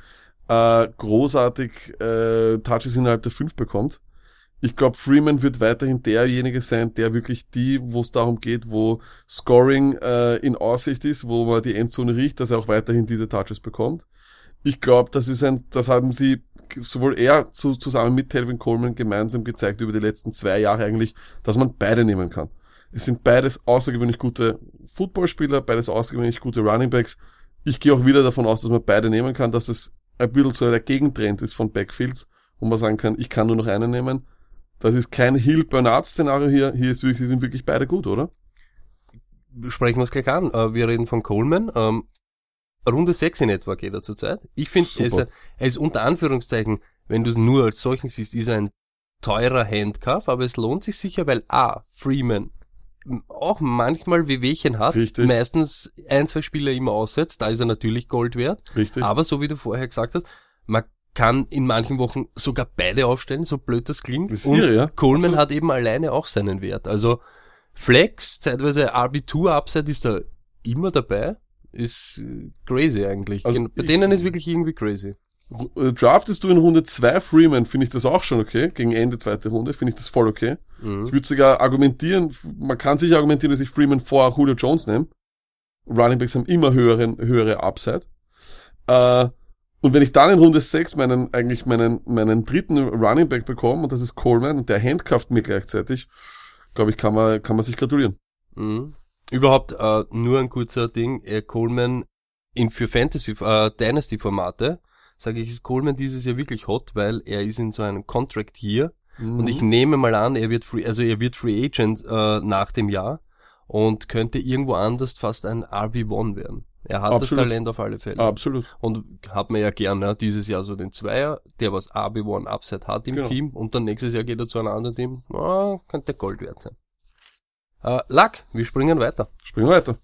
äh, großartig äh, Touches innerhalb der fünf bekommt. Ich glaube, Freeman wird weiterhin derjenige sein, der wirklich die, wo es darum geht, wo Scoring äh, in Aussicht ist, wo man die Endzone riecht, dass er auch weiterhin diese Touches bekommt. Ich glaube, das ist ein, das haben sie sowohl er zu, zusammen mit Telvin Coleman gemeinsam gezeigt über die letzten zwei Jahre eigentlich, dass man beide nehmen kann. Es sind beides außergewöhnlich gute Footballspieler, beides außergewöhnlich gute Runningbacks. Ich gehe auch wieder davon aus, dass man beide nehmen kann, dass es ein bisschen so der Gegentrend ist von Backfields, wo man sagen kann, ich kann nur noch einen nehmen. Das ist kein Hill-Bernard-Szenario hier. Hier ist wirklich, sind wirklich beide gut, oder? Sprechen wir es gleich an. Äh, Wir reden von Coleman. Ähm, Runde 6 in etwa geht er zurzeit. Ich finde, er, er ist unter Anführungszeichen, wenn du es nur als solchen siehst, ist er ein teurer Handcuff, aber es lohnt sich sicher, weil A, Freeman auch manchmal Wehwehchen hat, Richtig. meistens ein, zwei Spieler immer aussetzt, da ist er natürlich Gold wert. Richtig. Aber so wie du vorher gesagt hast, man kann in manchen Wochen sogar beide aufstellen, so blöd das klingt. Das Und irre, ja. Coleman hat eben alleine auch seinen Wert. Also Flex, zeitweise RB2 Upside ist da immer dabei. Ist äh, crazy eigentlich. Also Bei denen ist wirklich irgendwie crazy. Äh, Draftest du in Runde 2 Freeman, finde ich das auch schon okay. Gegen Ende zweite Runde finde ich das voll okay. Mhm. Ich würde sogar argumentieren, man kann sicher argumentieren, dass ich Freeman vor Julio Jones nehme. Runningbacks haben immer höheren, höhere Upside. Äh, und wenn ich dann in Runde 6 meinen, eigentlich meinen, meinen dritten Runningback bekomme, und das ist Coleman, und der handcuffed mir gleichzeitig, glaube ich, kann man, kann man sich gratulieren. Mhm. Überhaupt äh, nur ein kurzer Ding. Äh, Coleman in für Fantasy äh, Dynasty Formate sage ich ist Coleman dieses Jahr wirklich hot, weil er ist in so einem Contract hier und ich nehme mal an, er wird free, also er wird Free Agent äh, nach dem Jahr und könnte irgendwo anders fast ein RB1 werden. Er hat Absolut. das Talent auf alle Fälle. Absolut. Und hat man ja gern, ja, dieses Jahr so den Zweier, der was RB1 Upside hat im Genau. Team und dann nächstes Jahr geht er zu einem anderen Team. Na, könnte Gold wert sein. Äh, Luck, wir springen weiter. Springen weiter.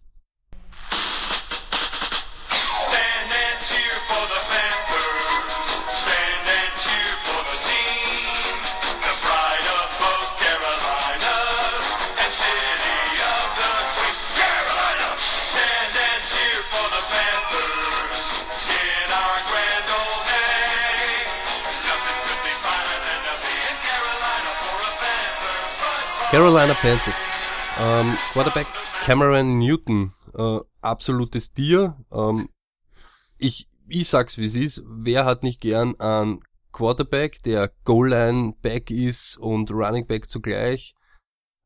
Carolina Panthers. Ähm, Quarterback Cameron Newton. Äh, absolutes Tier. Ähm, ich, ich sag's wie es ist. Wer hat nicht gern einen Quarterback, der Goal-Line-Back ist und Running Back zugleich?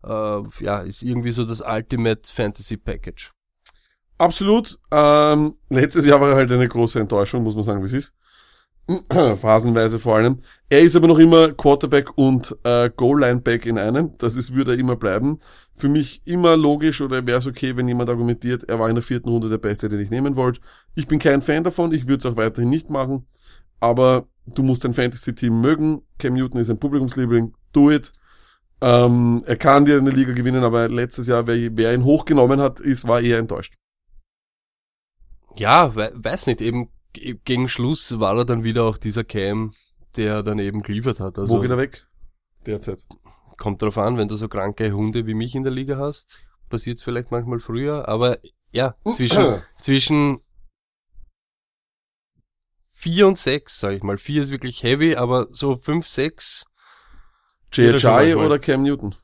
Äh, ja, ist irgendwie so das Ultimate Fantasy Package. Absolut. Ähm, letztes Jahr war halt eine große Enttäuschung, muss man sagen, wie es ist. Phasenweise vor allem. Er ist aber noch immer Quarterback und äh, Goal-Line-Back in einem. Das ist, würde er immer bleiben. Für mich immer logisch oder wäre es okay, wenn jemand argumentiert, er war in der vierten Runde der Beste, den ich nehmen wollte. Ich bin kein Fan davon, ich würde es auch weiterhin nicht machen. Aber du musst dein Fantasy-Team mögen. Cam Newton ist ein Publikumsliebling. Do it. Ähm, er kann dir eine Liga gewinnen, aber letztes Jahr, wer, wer ihn hochgenommen hat, ist, war eher enttäuscht. Ja, we weiß nicht, eben gegen Schluss war er dann wieder auch dieser Cam, der dann eben geliefert hat. Also Wo geht er weg? Derzeit. kommt drauf an, wenn du so kranke Hunde wie mich in der Liga hast, passiert's vielleicht manchmal früher, aber ja, zwischen, zwischen vier und sechs, sag ich mal. Vier ist wirklich heavy, aber so fünf, sechs, J.H.I. oder Cam Newton?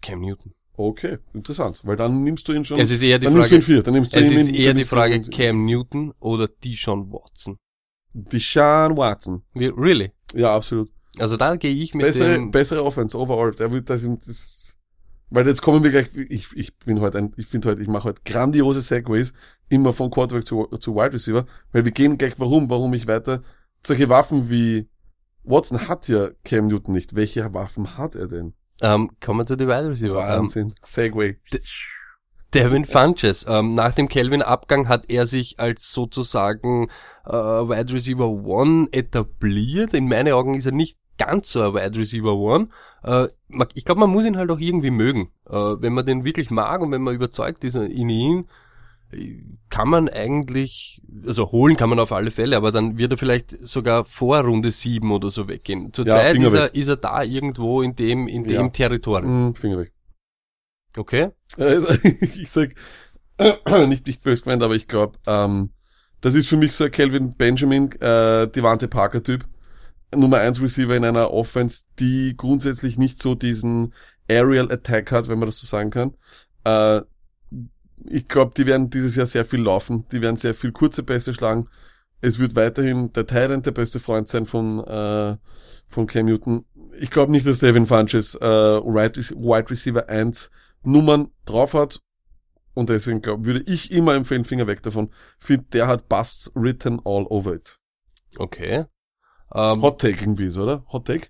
Cam Newton. Okay, interessant. Weil dann nimmst du ihn schon. Es ist eher die dann nimmst du ihn Frage, vier. Dann nimmst du es ihn ist in- eher die Frage ihn- Cam Newton oder Deshaun Watson. Deshaun Watson. Really? Ja, absolut. Also da gehe ich mit Bessere, dem, bessere Offense overall. Der wird das, das weil jetzt kommen wir gleich, ich, ich bin heute ein, ich finde heute, ich mache heute grandiose Segways, immer von Quarterback zu, zu Wide Receiver, weil wir gehen gleich, warum, warum ich weiter, solche Waffen wie, Watson hat ja Cam Newton nicht. Welche Waffen hat er denn? Ähm, kommen wir zu den Wide Receiver. Ähm, Wahnsinn. Segway. Devin Funches. Ähm, nach dem Kelvin-Abgang hat er sich als sozusagen äh, Wide Receiver One etabliert. In meinen Augen ist er nicht ganz so ein Wide Receiver One. Äh, ich glaube, man muss ihn halt auch irgendwie mögen. Äh, wenn man den wirklich mag und wenn man überzeugt ist in ihn, kann man eigentlich, also holen kann man auf alle Fälle, aber dann wird er vielleicht sogar vor Runde 7 oder so weggehen. Zurzeit Finger ist, er, weg. ist er da irgendwo in dem, in dem Ja. Territorium. Mm, Finger weg. Okay? Also, ich sag, nicht, nicht böse gemeint, aber ich glaube, ähm, das ist für mich so ein Calvin Benjamin, äh, Devante Parker Typ. Nummer 1 Receiver in einer Offense, die grundsätzlich nicht so diesen Aerial Attack hat, wenn man das so sagen kann. Äh, ich glaube, die werden dieses Jahr sehr viel laufen. Die werden sehr viel kurze Pässe schlagen. Es wird weiterhin der Tyrant der beste Freund sein von, äh, von Cam Newton. Ich glaube nicht, dass Devin Funches äh, Wide Receiver 1 Nummern drauf hat. Und deswegen glaub, würde ich immer empfehlen, Finger weg davon. Find, der hat Busts written all over it. Okay. Ähm, Hot Take irgendwie ist, oder? Hot Take?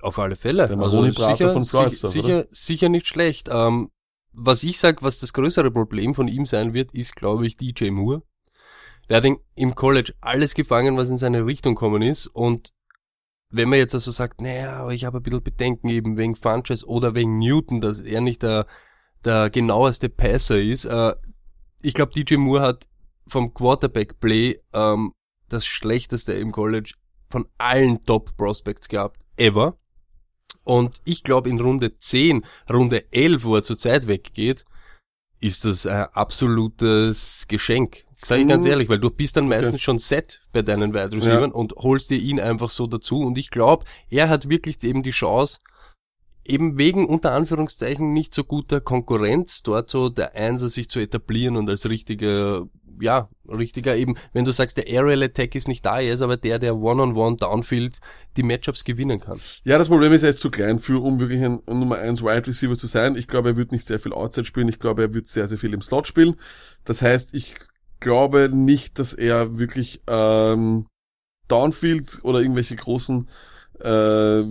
Auf alle Fälle. Der Maroni Prater sicher, von sicher, Floridsdorf, sicher, sicher nicht schlecht. Ähm, was ich sag, was das größere Problem von ihm sein wird, ist, glaube ich, DJ Moore. Der hat im College alles gefangen, was in seine Richtung kommen ist. Und wenn man jetzt also sagt, naja, aber ich habe ein bisschen Bedenken eben wegen Funches oder wegen Newton, dass er nicht der, der genaueste Passer ist. Äh, ich glaube, DJ Moore hat vom Quarterback-Play ähm, das schlechteste im College von allen Top-Prospects gehabt, ever. Und ich glaube, in Runde 10, Runde 11, wo er zurzeit weggeht, ist das ein absolutes Geschenk. Sag ich ganz Mhm. ehrlich, weil du bist dann meistens schon set bei deinen Wide Receivers und holst dir ihn einfach so dazu. Und ich glaube, er hat wirklich eben die Chance, eben wegen unter Anführungszeichen nicht so guter Konkurrenz dort so der Einser sich zu etablieren und als richtiger, ja, richtiger eben, wenn du sagst, der Aerial Attack ist nicht da, er ist aber der, der One-on-One Downfield die Matchups gewinnen kann. Ja, das Problem ist, er ist zu klein für, um wirklich ein Nummer 1 Wide Receiver zu sein. Ich glaube, er wird nicht sehr viel Outside spielen. Ich glaube, er wird sehr, sehr viel im Slot spielen. Das heißt, ich glaube nicht, dass er wirklich ähm, Downfield oder irgendwelche großen äh,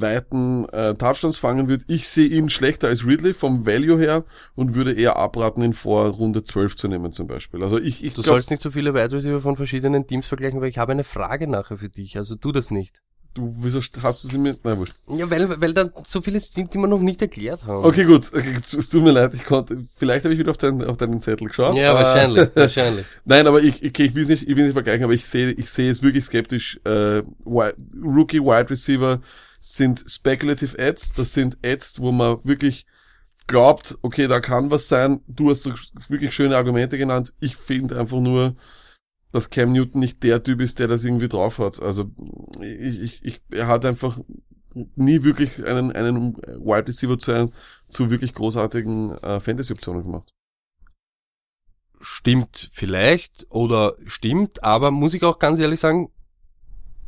weiten äh, Touchdowns fangen wird. Ich sehe ihn schlechter als Ridley vom Value her und würde eher abraten, ihn vor Runde 12 zu nehmen zum Beispiel. Also ich, ich Du glaub, sollst nicht so viele Wide Receiver von verschiedenen Teams vergleichen, weil ich habe eine Frage nachher für dich, also tu das nicht. Du, wieso st- hast du sie mir? Nein, wurscht. Ja, weil, weil da so viele sind, die wir noch nicht erklärt haben. Okay, gut. Es tut mir leid, ich konnte, vielleicht habe ich wieder auf deinen, auf deinen Zettel geschaut. Ja, Äh, wahrscheinlich, wahrscheinlich. Nein, aber ich, okay, ich will es nicht, ich will nicht vergleichen, aber ich sehe, ich sehe es wirklich skeptisch. Äh, Rookie Wide Receiver sind speculative Ads. Das sind Ads, wo man wirklich glaubt, okay, da kann was sein. Du hast wirklich schöne Argumente genannt. Ich finde einfach nur, dass Cam Newton nicht der Typ ist, der das irgendwie drauf hat. Also ich, ich, ich, er hat einfach nie wirklich einen, einen Wide Receiver zu, einem, zu wirklich großartigen äh, Fantasy-Optionen gemacht. Stimmt vielleicht oder stimmt, aber muss ich auch ganz ehrlich sagen,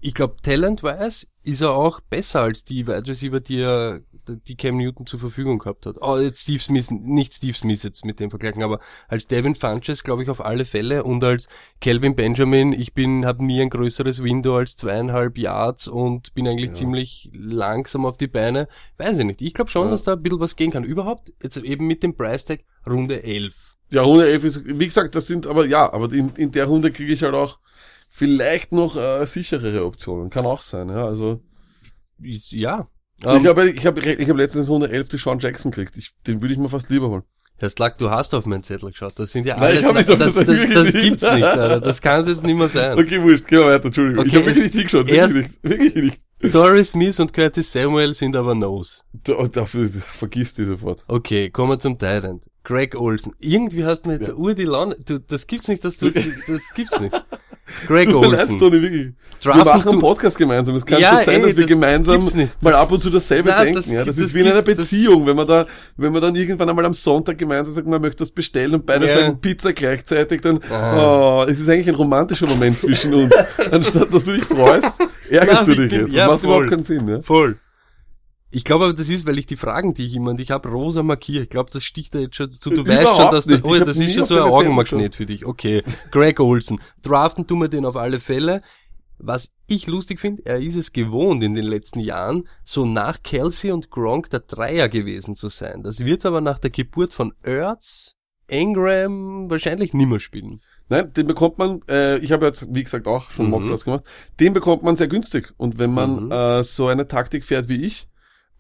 ich glaube, talent-wise ist er auch besser als die Wide Receiver, die er, die Cam Newton zur Verfügung gehabt hat. Oh, jetzt Steve Smith, nicht Steve Smith jetzt mit dem vergleichen, aber als Devin Funches glaube ich auf alle Fälle und als Calvin Benjamin, ich bin, habe nie ein größeres Window als zweieinhalb Yards und bin eigentlich Ja. ziemlich langsam auf die Beine. Weiß ich nicht. Ich glaube schon, Ja. dass da ein bisschen was gehen kann. Überhaupt, jetzt eben mit dem Price Tag Runde 11. Ja, Runde 11 ist, wie gesagt, das sind aber, ja, aber in, in der Runde kriege ich halt auch vielleicht noch äh, sicherere Optionen. Kann auch sein, ja, also. Ist, ja. Ich Ähm, habe ich hab, ich hab letztens Runde 11 die Sean Jackson gekriegt. Ich, den würde ich mir fast lieber holen. Herr Slack, du hast auf meinen Zettel geschaut. Das sind ja Nein, alles, ich hab nicht das, das das, das gibt's nicht, Alter. Das kann es jetzt nicht mehr sein. Okay, wurscht, gehen wir weiter, Entschuldigung. ich Okay, habe wirklich nicht hingeschaut, erst- wirklich nicht. Wirklich nicht. Doris Smith und Curtis Samuel sind aber Nose. Da, dafür, vergiss die sofort. Okay, kommen wir zum Tyrant. Greg Olsen. Irgendwie hast du mir jetzt Ja. ur die Laune. Du, das gibt's nicht, dass du, das gibt's nicht. Greg mir leid, Olsen. Tony, wirklich. Wir Draften machen einen Podcast gemeinsam. Es kann Ja, schon sein, ey, dass wir das gemeinsam mal ab und zu dasselbe Nein, denken. das ja, das gibt- ist wie in einer das das- Beziehung, wenn man da, wenn man dann irgendwann einmal am Sonntag gemeinsam sagt, man möchte das bestellen und beide Ja. sagen Pizza gleichzeitig, dann, oh, es ist eigentlich ein romantischer Moment zwischen uns. Anstatt dass du dich freust, ärgerst Nein, du dich wirklich, jetzt. Das ja, macht voll. überhaupt keinen Sinn, ja. Voll. Ich glaube aber, das ist, weil ich die Fragen, die ich immer, und ich habe rosa markiert. Ich glaube, das sticht da jetzt schon, du, du weißt schon, dass nicht. das, oh, ja, das ist schon so ein Augenmagnet für dich. Okay. Greg Olsen. Draften tun wir den auf alle Fälle. Was ich lustig finde, er ist es gewohnt in den letzten Jahren, so nach Kelsey und Gronk der Dreier gewesen zu sein. Das wird aber nach der Geburt von Ertz, Ingram wahrscheinlich nimmer spielen. Nein, den bekommt man, äh, ich habe jetzt, wie gesagt, auch schon Mhm. Mockdrafts gemacht, den bekommt man sehr günstig. Und wenn man Mhm. äh, so eine Taktik fährt wie ich,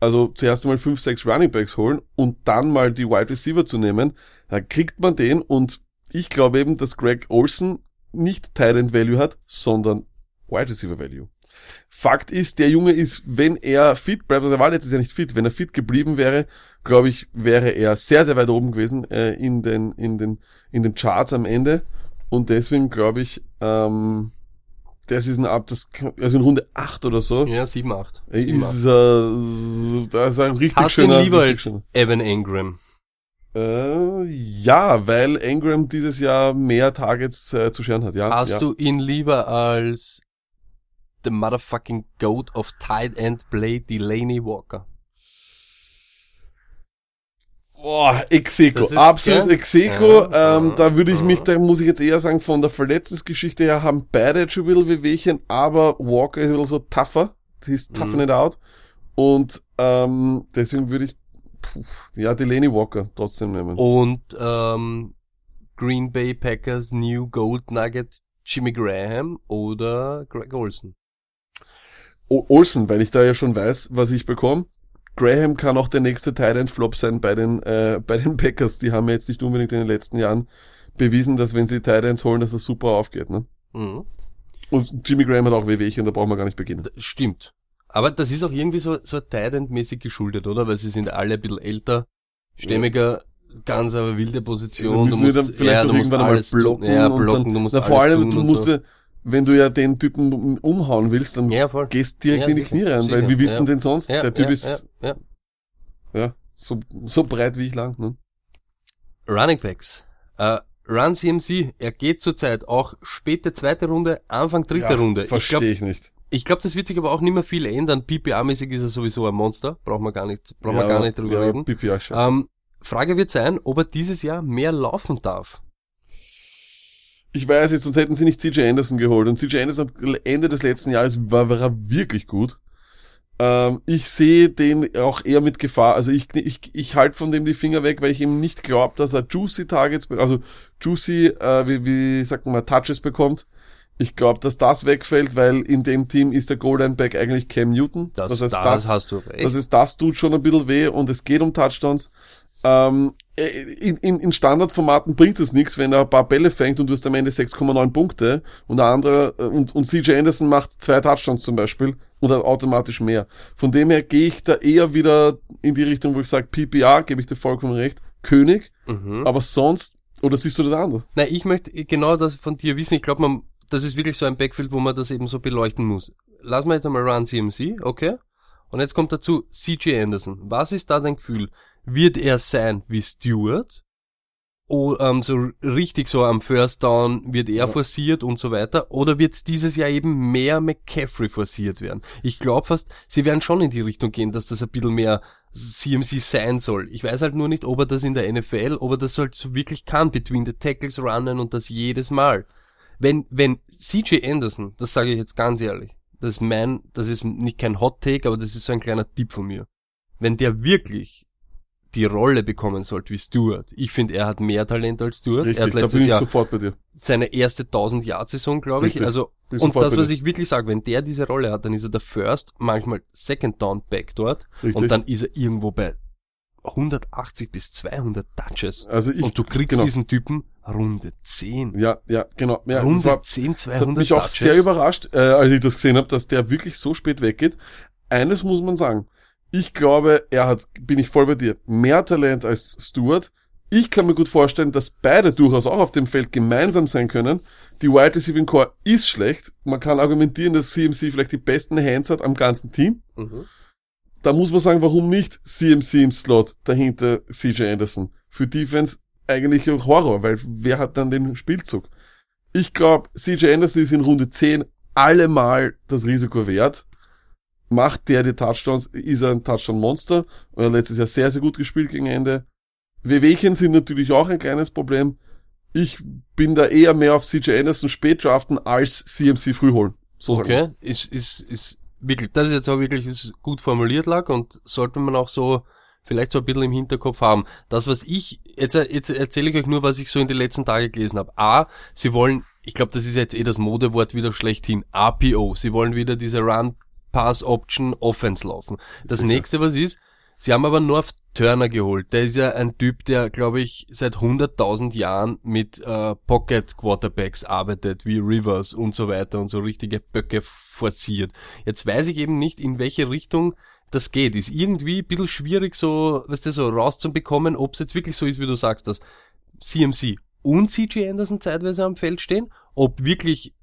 also zuerst einmal fünf, sechs Running Backs holen und dann mal die Wide Receiver zu nehmen, dann kriegt man den und ich glaube eben, dass Greg Olsen nicht End Value hat, sondern Wide Receiver Value. Fakt ist, der Junge ist, wenn er fit bleibt, und er war letztes Jahr nicht fit, wenn er fit geblieben wäre, glaube ich, wäre er sehr, sehr weit oben gewesen äh, in, den, in, den, in den Charts am Ende. Und deswegen glaube ich, ähm, das ist ein Ab, das, also in Runde 8 oder so, Ja, 7, 8. äh, 7, ist, äh, da ist ein richtig Hast du ihn schöner. lieber richtig als schöner. Evan Ingram? Äh, ja, weil Ingram dieses Jahr mehr Targets äh, zu scheren hat. Ja, Hast ja. du ihn lieber als the motherfucking goat of tight end play, Delaney Walker? Boah, Execo, absolut? Execo. Ja, ähm, ja, da würde ich mich, ja. da muss ich jetzt eher sagen, von der Verletzungsgeschichte her haben beide jetzt schon ein bisschen Wehwehchen, aber Walker ist ein bisschen so tougher. He's toughen Mhm. it out. Und ähm, deswegen würde ich, puh, ja, Delaney Walker trotzdem nehmen. Und ähm, Green Bay Packers New Gold Nugget Jimmy Graham oder Greg Olson? O Olsen, weil ich da ja schon weiß, was ich bekomme. Graham kann auch der nächste Tyrant Flop sein bei den, äh, bei den Packers. Die haben ja jetzt nicht unbedingt in den letzten Jahren bewiesen, dass wenn sie Tyrants holen, dass das super aufgeht, ne? Mhm. Und Jimmy Graham hat auch Wehwehchen, da brauchen wir gar nicht beginnen. Stimmt. Aber das ist auch irgendwie so, so Tight-End-mäßig geschuldet, oder? Weil sie sind alle ein bisschen älter, stämmiger, ganz aber wilde Da Position. müssen wir dann vielleicht du doch irgendwann einmal blocken. Ja, und blocken, dann, du musst na, vor allem, du und musst, so. Wenn du ja den Typen umhauen willst, dann Ja, gehst direkt Ja, in die sicher, Knie rein, sicher, weil wie wissen ja. denn sonst? Der Typ ist, ja, so, so breit wie ich lang, ne? Running Backs. Äh, Run CMC, er geht zurzeit auch späte zweite Runde, Anfang dritte Runde. Ich Verstehe glaube, ich nicht. ich glaub, das wird sich aber auch nicht mehr viel ändern. PPA-mäßig ist er sowieso ein Monster. Brauchen wir gar nicht, brauchen wir ja, gar nicht drüber reden. PPA. Ähm, Frage wird sein, ob er dieses Jahr mehr laufen darf. Ich weiß jetzt, sonst hätten sie nicht CJ Anderson geholt. Und CJ Anderson Ende des letzten Jahres war, war er wirklich gut. Ähm, ich sehe den auch eher mit Gefahr. Also ich, ich, ich halte von dem die Finger weg, weil ich ihm nicht glaube, dass er Juicy Targets, also Juicy, äh, wie, wie sagt man Touches bekommt. Ich glaube, dass das wegfällt, weil in dem Team ist der Golden Back eigentlich Cam Newton. Das, heißt, das, hast du recht. das ist, das tut schon ein bisschen weh und es geht um Touchdowns. Ähm, in, in, in Standardformaten bringt es nichts, wenn er ein paar Bälle fängt und du hast am Ende 6,9 Punkte und der andere äh, und, und CJ Anderson macht zwei Touchdowns zum Beispiel oder automatisch mehr. Von dem her gehe ich da eher wieder in die Richtung, wo ich sage, PPA, gebe ich dir vollkommen recht, König, mhm. aber sonst, oder siehst du das anders? Nein, ich möchte genau das von dir wissen. Ich glaube, man, das ist wirklich so ein Backfield, wo man das eben so beleuchten muss. Lass mal jetzt einmal Run CMC, okay? Und jetzt kommt dazu CJ Anderson. Was ist da dein Gefühl? Wird er sein wie Stewart? O, ähm, so richtig so am First Down wird er Ja. forciert und so weiter? Oder wird es dieses Jahr eben mehr McCaffrey forciert werden? Ich glaube fast, sie werden schon in die Richtung gehen, dass das ein bisschen mehr CMC sein soll. Ich weiß halt nur nicht, ob er das in der NFL, ob er das halt so wirklich kann, between the tackles runnen und das jedes Mal. Wenn, wenn CJ Anderson, das sage ich jetzt ganz ehrlich, das ist mein, das ist nicht kein Hot Take, aber das ist so ein kleiner Tipp von mir. Wenn der wirklich die Rolle bekommen sollte wie Stewart, ich finde, er hat mehr Talent als Stewart. er Richtig, hat da bin letztes Jahr sofort bei dir. seine erste 1000 Yard Saison, glaube ich. Richtig. Also und das, was ich wirklich sage, wenn der diese Rolle hat, dann ist er der First, manchmal Second Down Back dort Richtig. und dann ist er irgendwo bei 180 bis 200 Touches. Also ich, und du kriegst genau. diesen Typen Runde 10. ja, ja, genau. Ja, Runde war, 10, Das hat 200 mich auch Touches. sehr überrascht, äh, als ich das gesehen habe, dass der wirklich so spät weggeht. Eines muss man sagen. Ich glaube, er hat, bin ich voll bei dir, mehr Talent als Stewart. Ich kann mir gut vorstellen, dass beide durchaus auch auf dem Feld gemeinsam sein können. Die Wide Receiving Core ist schlecht. Man kann argumentieren, dass CMC vielleicht die besten Hands hat am ganzen Team. Mhm. Da muss man sagen, warum nicht CMC im Slot dahinter CJ Anderson? Für Defense eigentlich ein Horror, weil wer hat dann den Spielzug? Ich glaube, CJ Anderson ist in Runde 10 allemal das Risiko wert. Macht der die Touchdowns, ist er ein Touchdown-Monster. Und er hat letztes Jahr sehr, sehr gut gespielt gegen Ende. Wehwehchen sind natürlich auch ein kleines Problem. Ich bin da eher mehr auf CJ Anderson spät draften als CMC früh holen. So. Okay, ist, ist, ist wirklich, das ist jetzt auch wirklich ist gut formuliert lag und sollte man auch so vielleicht so ein bisschen im Hinterkopf haben. Das, was ich, jetzt, jetzt erzähle ich euch nur, was ich so in den letzten Tagen gelesen habe. A, sie wollen, ich glaube, das ist jetzt eh das Modewort wieder schlechthin, APO. Sie wollen wieder diese Run Pass Option Offense laufen. Das nächste, was ist, sie haben aber North Turner geholt. Der ist ja ein Typ, der, glaube ich, seit 100.000 Jahren mit äh, Pocket Quarterbacks arbeitet, wie Rivers und so weiter und so richtige Böcke forciert. Jetzt weiß ich eben nicht, in welche Richtung das geht. Ist irgendwie ein bisschen schwierig so, weißt du, so rauszubekommen, ob es jetzt wirklich so ist, wie du sagst, dass CMC und CJ Anderson zeitweise am Feld stehen, ob wirklich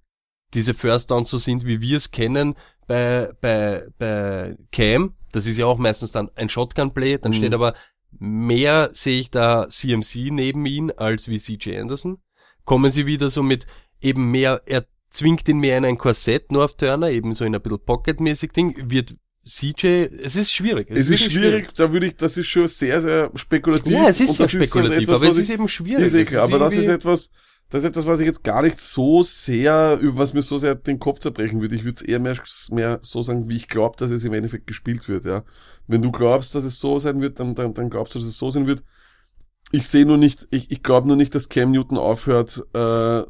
diese First Downs so sind, wie wir es kennen bei, bei, bei Cam. Das ist ja auch meistens dann ein Shotgun-Play, dann steht aber mehr sehe ich da CMC neben ihn als wie CJ Anderson. Kommen sie wieder so mit eben mehr, er zwingt ihn mehr in ein Korsett, North Turner, eben so in ein bisschen Pocket-mäßig Ding, wird CJ, es ist schwierig. Es ist wirklich schwierig, da würde ich, das ist schon sehr, sehr spekulativ. Ja, es ist so spekulativ, etwas, aber es ist eben schwierig. Ist eh Es klar, aber das ist etwas, das ist etwas, was ich jetzt gar nicht so sehr, über was mir so sehr den Kopf zerbrechen würde. Ich würde es eher mehr, mehr so sagen, wie ich glaube, dass es im Endeffekt gespielt wird, ja. Wenn du glaubst, dass es so sein wird, dann, dann, dann glaubst du, dass es so sein wird. Ich sehe nur nicht, ich, ich glaube nur nicht, dass Cam Newton aufhört, äh,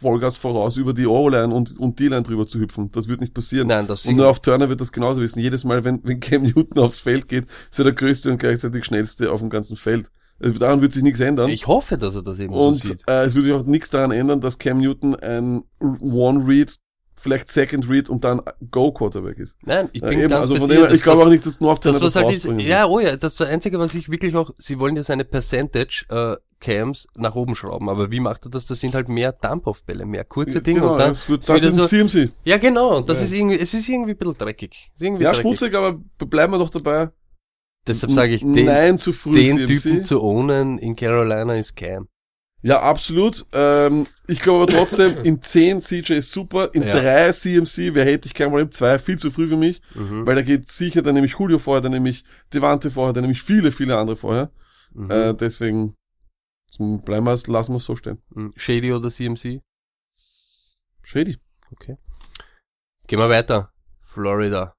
Vollgas voraus über die O-Line und, und D-Line drüber zu hüpfen. Das wird nicht passieren. Nein, das Und nur auf Turner wird das genauso wissen. Jedes Mal, wenn, wenn Cam Newton aufs Feld geht, ist er der größte und gleichzeitig schnellste auf dem ganzen Feld. Daran wird sich nichts ändern. Ich hoffe, dass er das eben und so sieht. äh, es würde sich auch nichts daran ändern, dass Cam Newton ein One-Read, vielleicht Second-Read und dann Go-Quarterback ist. Nein, ich Ja, bin eben, ganz also von dir, dem dass ich glaube das- auch nicht, dass North Das, was halt ist, wird. ja, oh ja, das ist das Einzige, was ich wirklich auch, sie wollen ja seine Percentage, äh, Cams nach oben schrauben, aber wie macht er das? Das sind halt mehr Dump-Off-Bälle, mehr kurze Dinge genau, und dann das, wird, das wieder ist so, CMC. ja genau, und das Ja. ist irgendwie, es ist irgendwie ein bisschen dreckig. Irgendwie Ja, dreckig. schmutzig, aber bleiben wir doch dabei. Deshalb sage ich, den, Nein, zu früh den CMC. Typen zu ownen in Carolina ist Cam. Ja, absolut. Ähm, ich glaube aber trotzdem, in 10 CJ ist super, in Ja. 3 CMC, wer hätte ich kein Problem, 2 viel zu früh für mich, Mhm. weil da geht sicher, dann nehme ich Julio vorher, dann nehme ich Devante vorher, dann nehme ich viele, viele andere vorher. Mhm. Äh, deswegen bleiben wir, lassen wir es so stehen. Mhm. Shady oder CMC? Shady. Okay. Gehen wir weiter. Florida.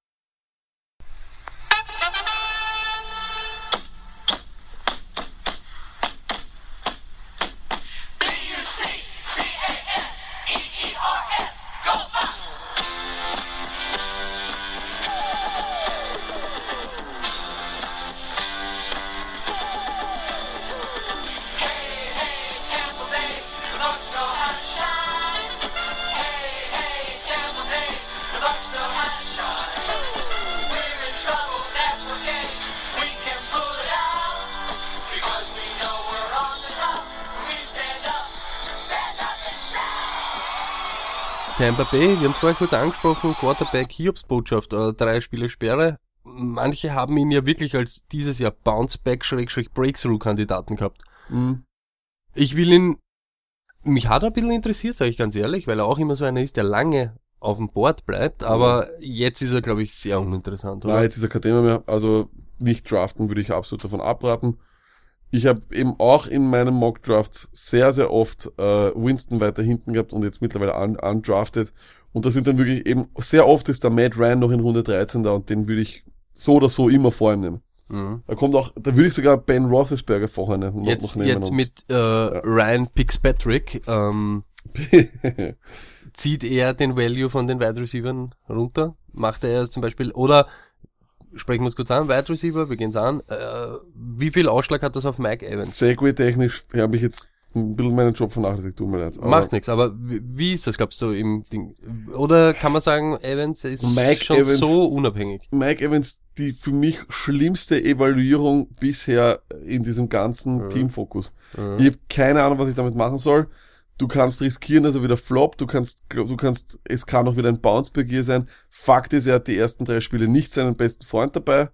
Tampa Bay, wir haben es vorher kurz angesprochen, Quarterback Hiobs Botschaft, äh, drei Spiele Sperre. Manche haben ihn ja wirklich als dieses Jahr Bounce-Back-Breakthrough-Kandidaten gehabt. Mhm. Ich will ihn, mich hat er ein bisschen interessiert, sage ich ganz ehrlich, weil er auch immer so einer ist, der lange auf dem Board bleibt, aber jetzt ist er, glaube ich, sehr uninteressant, oder? Na, jetzt ist er kein Thema mehr. Also nicht draften würde ich absolut davon abraten. Ich habe eben auch in meinem Mock Drafts sehr, sehr oft äh, Winston weiter hinten gehabt und jetzt mittlerweile un undrafted. Und da sind dann wirklich eben, sehr oft ist der Matt Ryan noch in Runde 13 da und den würde ich so oder so immer vor ihm nehmen. Mhm. Da kommt auch, da würde ich sogar Ben Roethlisberger vorher ne- noch, Jetzt, noch nehmen. jetzt und- mit äh, Ryan Fitzpatrick ähm, zieht er den Value von den Wide Receivers runter? Macht er zum Beispiel, oder sprechen wir es kurz an, Wide Receiver, wir gehen es an, äh, wie viel Ausschlag hat das auf Mike Evans? Segway-technisch habe ich jetzt ein bisschen meinen Job vernachlässigt, tut mir leid. Macht nichts, aber wie, ist das, glaubst du, im Ding? Oder kann man sagen, Evans ist Mike schon Evans- so unabhängig? Mike Evans die für mich schlimmste Evaluierung bisher in diesem ganzen Mhm. Teamfokus. Ich habe keine Ahnung, was ich damit machen soll. Du kannst riskieren, dass er wieder floppt. Du kannst, du kannst, es kann auch wieder ein Bounce bei Gear sein. Fakt ist, er hat die ersten drei Spiele nicht seinen besten Freund dabei.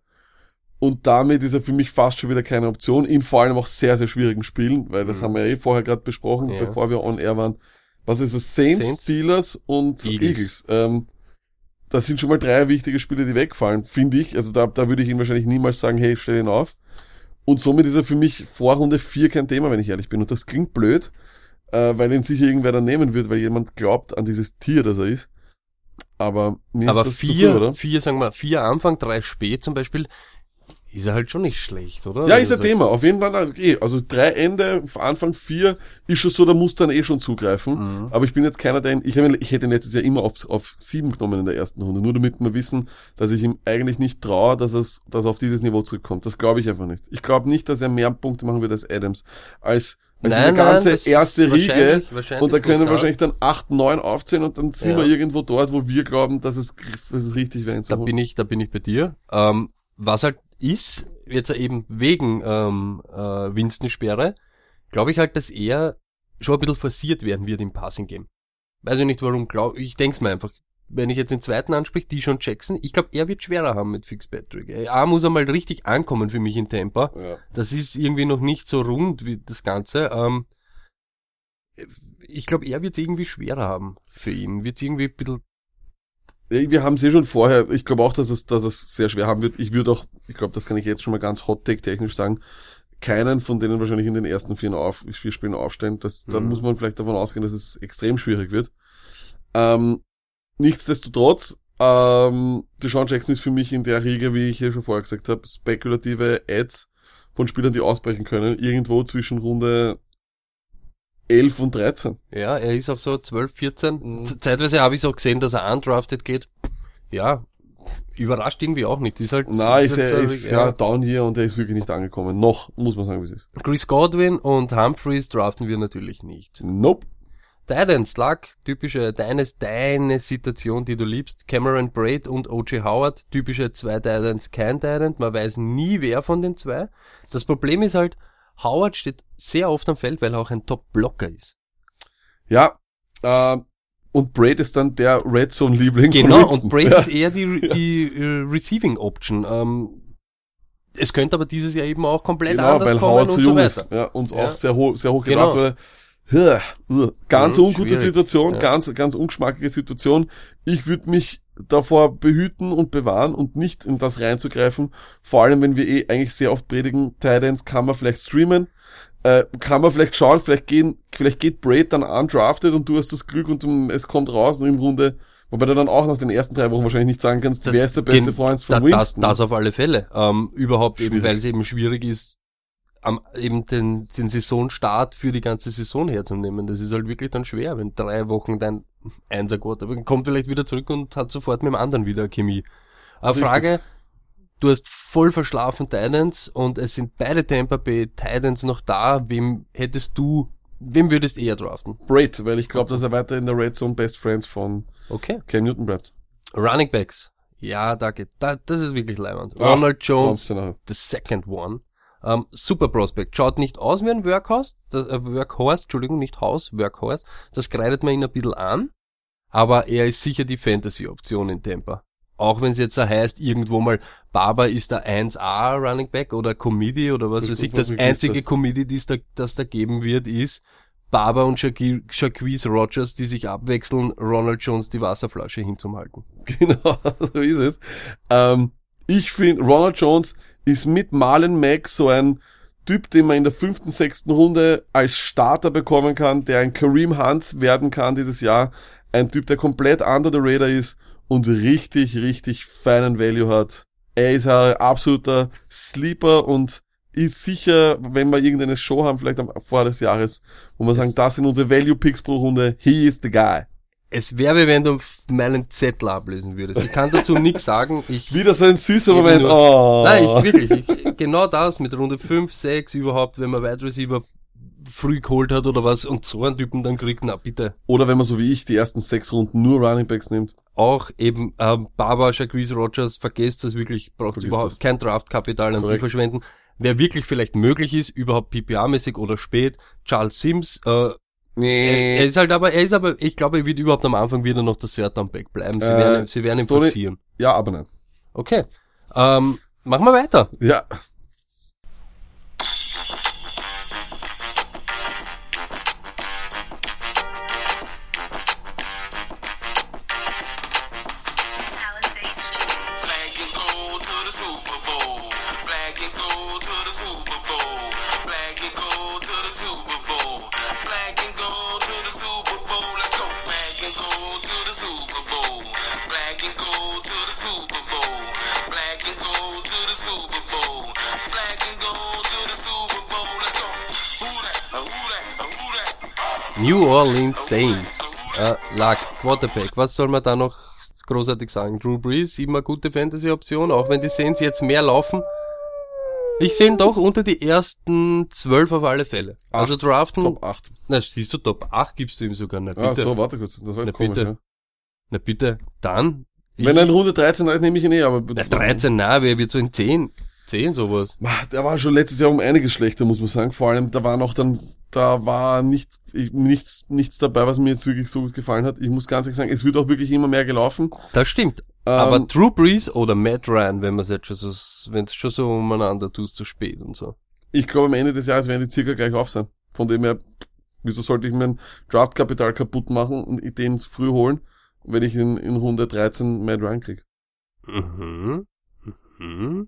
Und damit ist er für mich fast schon wieder keine Option. In vor allem auch sehr, sehr schwierigen Spielen, weil das Mhm. haben wir ja eh vorher gerade besprochen, Ja. bevor wir on air waren. Was ist es? Saints, Saints? Steelers und Eagles. Eagles. Ähm, das sind schon mal drei wichtige Spiele, die wegfallen, finde ich. Also da, da würde ich ihn wahrscheinlich niemals sagen, hey, stell ihn auf. Und somit ist er für mich vor Runde 4 kein Thema, wenn ich ehrlich bin. Und das klingt blöd, äh, weil ihn sicher irgendwer dann nehmen wird, weil jemand glaubt an dieses Tier, das er ist. Aber Aber vier, früh, oder? vier, sagen wir, vier Anfang, drei spät zum Beispiel, ist er halt schon nicht schlecht, oder? Ja, Wenn ist ein Thema. Auf jeden Fall, okay. Also drei Ende, Anfang vier, ist schon so, da muss dann eh schon zugreifen. Mhm. Aber ich bin jetzt keiner, der ihn, ich, hab ich hätte ihn letztes Jahr immer auf, auf sieben genommen in der ersten Runde. Nur damit wir wissen, dass ich ihm eigentlich nicht traue, dass, es, dass er auf dieses Niveau zurückkommt. Das glaube ich einfach nicht. Ich glaube nicht, dass er mehr Punkte machen wird als Adams. Als, als Nein, diese ganze nein, erste Riege. wahrscheinlich- wahrscheinlich Und da können gut wahrscheinlich dann acht, neun aufzählen und dann sind Ja. wir irgendwo dort, wo wir glauben, dass es, dass es richtig wäre. Da bin ich, da bin ich bei dir. Ähm, was halt ist, jetzt eben wegen ähm, äh, Winston-Sperre, glaube ich halt, dass er schon ein bisschen forciert werden wird im Passing-Game. Weiß ich nicht warum, glaub, ich denk's mir einfach. Wenn ich jetzt den zweiten anspreche, die schon Jackson, ich glaube, er wird schwerer haben mit Fitzpatrick. A muss er mal richtig ankommen für mich in Tampa. Ja. Das ist irgendwie noch nicht so rund wie das Ganze. Ähm, ich glaube, er wird irgendwie schwerer haben für ihn. Wird irgendwie ein bisschen Wir haben es eh schon vorher, ich glaube auch, dass es, dass es sehr schwer haben wird. Ich würde auch, ich glaube, das kann ich jetzt schon mal ganz hot-take technisch sagen, keinen von denen wahrscheinlich in den ersten vier, auf, vier Spielen aufstellen. Das, Da Mhm. muss man vielleicht davon ausgehen, dass es extrem schwierig wird. Ähm, nichtsdestotrotz, ähm, Deshaun Jackson ist für mich in der Riege, wie ich hier schon vorher gesagt habe, spekulative Ads von Spielern, die ausbrechen können, irgendwo zwischen Runde 11 und 13. Ja, er ist auf so 12, 14. Mhm. Zeitweise habe ich es auch gesehen, dass er undrafted geht. Ja, überrascht irgendwie auch nicht. Ist halt, Na, ist, halt er ist ja down hier und er ist wirklich nicht angekommen. Noch, muss man sagen, wie es ist. Chris Godwin und Humphreys draften wir natürlich nicht. Nope. Titans, Luck, typische, deines, deine Situation, die du liebst. Cameron Braid und O.J. Howard, typische zwei Titans, kein Titan. Man weiß nie, wer von den zwei. Das Problem ist halt, Howard steht sehr oft am Feld, weil er auch ein Top-Blocker ist. Ja, äh, und Braid ist dann der Red Zone Liebling von Genau, und Braid ja. ist eher die, die äh, Receiving Option. Ähm, es könnte aber dieses Jahr eben auch komplett genau, anders weil kommen Howard und so jung weiter. ist. Ja, und Ja. auch sehr hoch, sehr hoch Genau. gebracht wurde. Uh, Ganz Mhm, ungute schwierig. Situation, Ja. ganz, ganz ungeschmackige Situation. Ich würde mich davor behüten und bewahren und nicht in das reinzugreifen. Vor allem, wenn wir eh eigentlich sehr oft predigen, Titans kann man vielleicht streamen. Äh, kann man vielleicht schauen, vielleicht gehen, vielleicht geht Braid dann undrafted und du hast das Glück und es kommt raus und im Grunde, wobei du dann auch nach den ersten drei Wochen wahrscheinlich nicht sagen kannst, Das- wer ist der beste Freund von da, das, Winston. das auf alle Fälle. Ähm, überhaupt eben, Schwierig. weil es eben schwierig ist, am, eben den, den Saisonstart für die ganze Saison herzunehmen. Das ist halt wirklich dann schwer, wenn drei Wochen dein Einser Quarterback kommt vielleicht wieder zurück und hat sofort mit dem anderen wieder Chemie. Aber Richtig. Frage, du hast voll verschlafen Titans und es sind beide Tampa Bay Titans noch da. Wem hättest du, wem würdest eher draften? Braid, weil ich glaube, dass er weiter in der Red Zone Best Friends von Okay. Cam Newton bleibt. Running Backs. Ja, da geht, da, das ist wirklich leibend. Ah, Ronald Jones, the second one. Ähm, super Prospect. Schaut nicht aus wie ein Workhorse, das, äh, Workhorse, Entschuldigung, nicht Haus, Workhorse. Das kreidet man ihn ein bisschen an. Aber er ist sicher die Fantasy-Option in Tampa. Auch wenn es jetzt so heißt, irgendwo mal, Barber ist der 1A Running Back oder Committee oder was Das weiß ich. Das einzige das. Committee, das da, das da geben wird, ist Barber und Shaquise Rogers, die sich abwechseln, Ronald Jones die Wasserflasche hinzumhalten. Genau, so ist es. Ähm, ich finde, Ronald Jones ist mit Marlon Mack so ein Typ, den man in der fünften, sechsten Runde als Starter bekommen kann, der ein Kareem Hunt werden kann dieses Jahr. Ein Typ, der komplett under the radar ist und richtig, richtig feinen Value hat. Er ist ein absoluter Sleeper und ist sicher, wenn wir irgendeine Show haben, vielleicht am Vor des Jahres, wo wir sagen, das sind unsere Value Picks pro Runde, he is the guy. Es wäre, wenn du meinen Zettel ablesen würdest. Ich kann dazu nichts sagen. Ich, Wieder so ein süßer Moment. nur- Oh. nein, ich wirklich, ich, genau das mit Runde 5, 6 überhaupt, wenn man Wide Receiver früh geholt hat oder was und so einen Typen dann kriegt, na bitte. Oder wenn man so wie ich die ersten sechs Runden nur Running Backs nimmt. Auch eben ähm, Barber, Shaquise Rogers, vergesst das wirklich, braucht überhaupt das. kein Draftkapital an die Korrekt. verschwenden. Wer wirklich vielleicht möglich ist, überhaupt PPA-mäßig oder spät, Charles Sims, äh, Nee. er ist halt aber, er ist aber, ich glaube, er wird überhaupt am Anfang wieder noch das Third Down Back bleiben. Sie Äh, werden, sie werden ihn forcieren. Ja, aber nein. Okay. Ähm, machen wir weiter. Ja. New Orleans Saints. Äh, Luck, Quarterback. Was soll man da noch großartig sagen? Drew Brees, immer gute Fantasy-Option, auch wenn die Saints jetzt mehr laufen. Ich sehe ihn doch unter die ersten zwölf auf alle Fälle. also draften, Top 8. na siehst du, Top 8 gibst du ihm sogar. Na bitte. Ah, so, warte kurz. Das war Na jetzt komisch, bitte. ja. Na bitte, dann. Wenn er in Runde 13 da ist, nehme ich ihn eh, aber... Na, 13, na, wer wird so in 10? 10 sowas. Der war schon letztes Jahr um einiges schlechter, muss man sagen. Vor allem, da war noch dann, da war nicht, ich, nichts, nichts dabei, was mir jetzt wirklich so gut gefallen hat. Ich muss ganz ehrlich sagen, es wird auch wirklich immer mehr gelaufen. Das stimmt. Ähm, Aber Drew Brees oder Matt Ryan, wenn man es jetzt schon so, wenn es schon so umeinander tust, zu spät und so. ich glaube, am Ende des Jahres werden die circa gleich auf sein. Von dem her, wieso sollte ich mein Draftkapital kaputt machen und den früh holen, wenn ich in, in Runde 13 Matt Ryan krieg? Mhm. Mhm.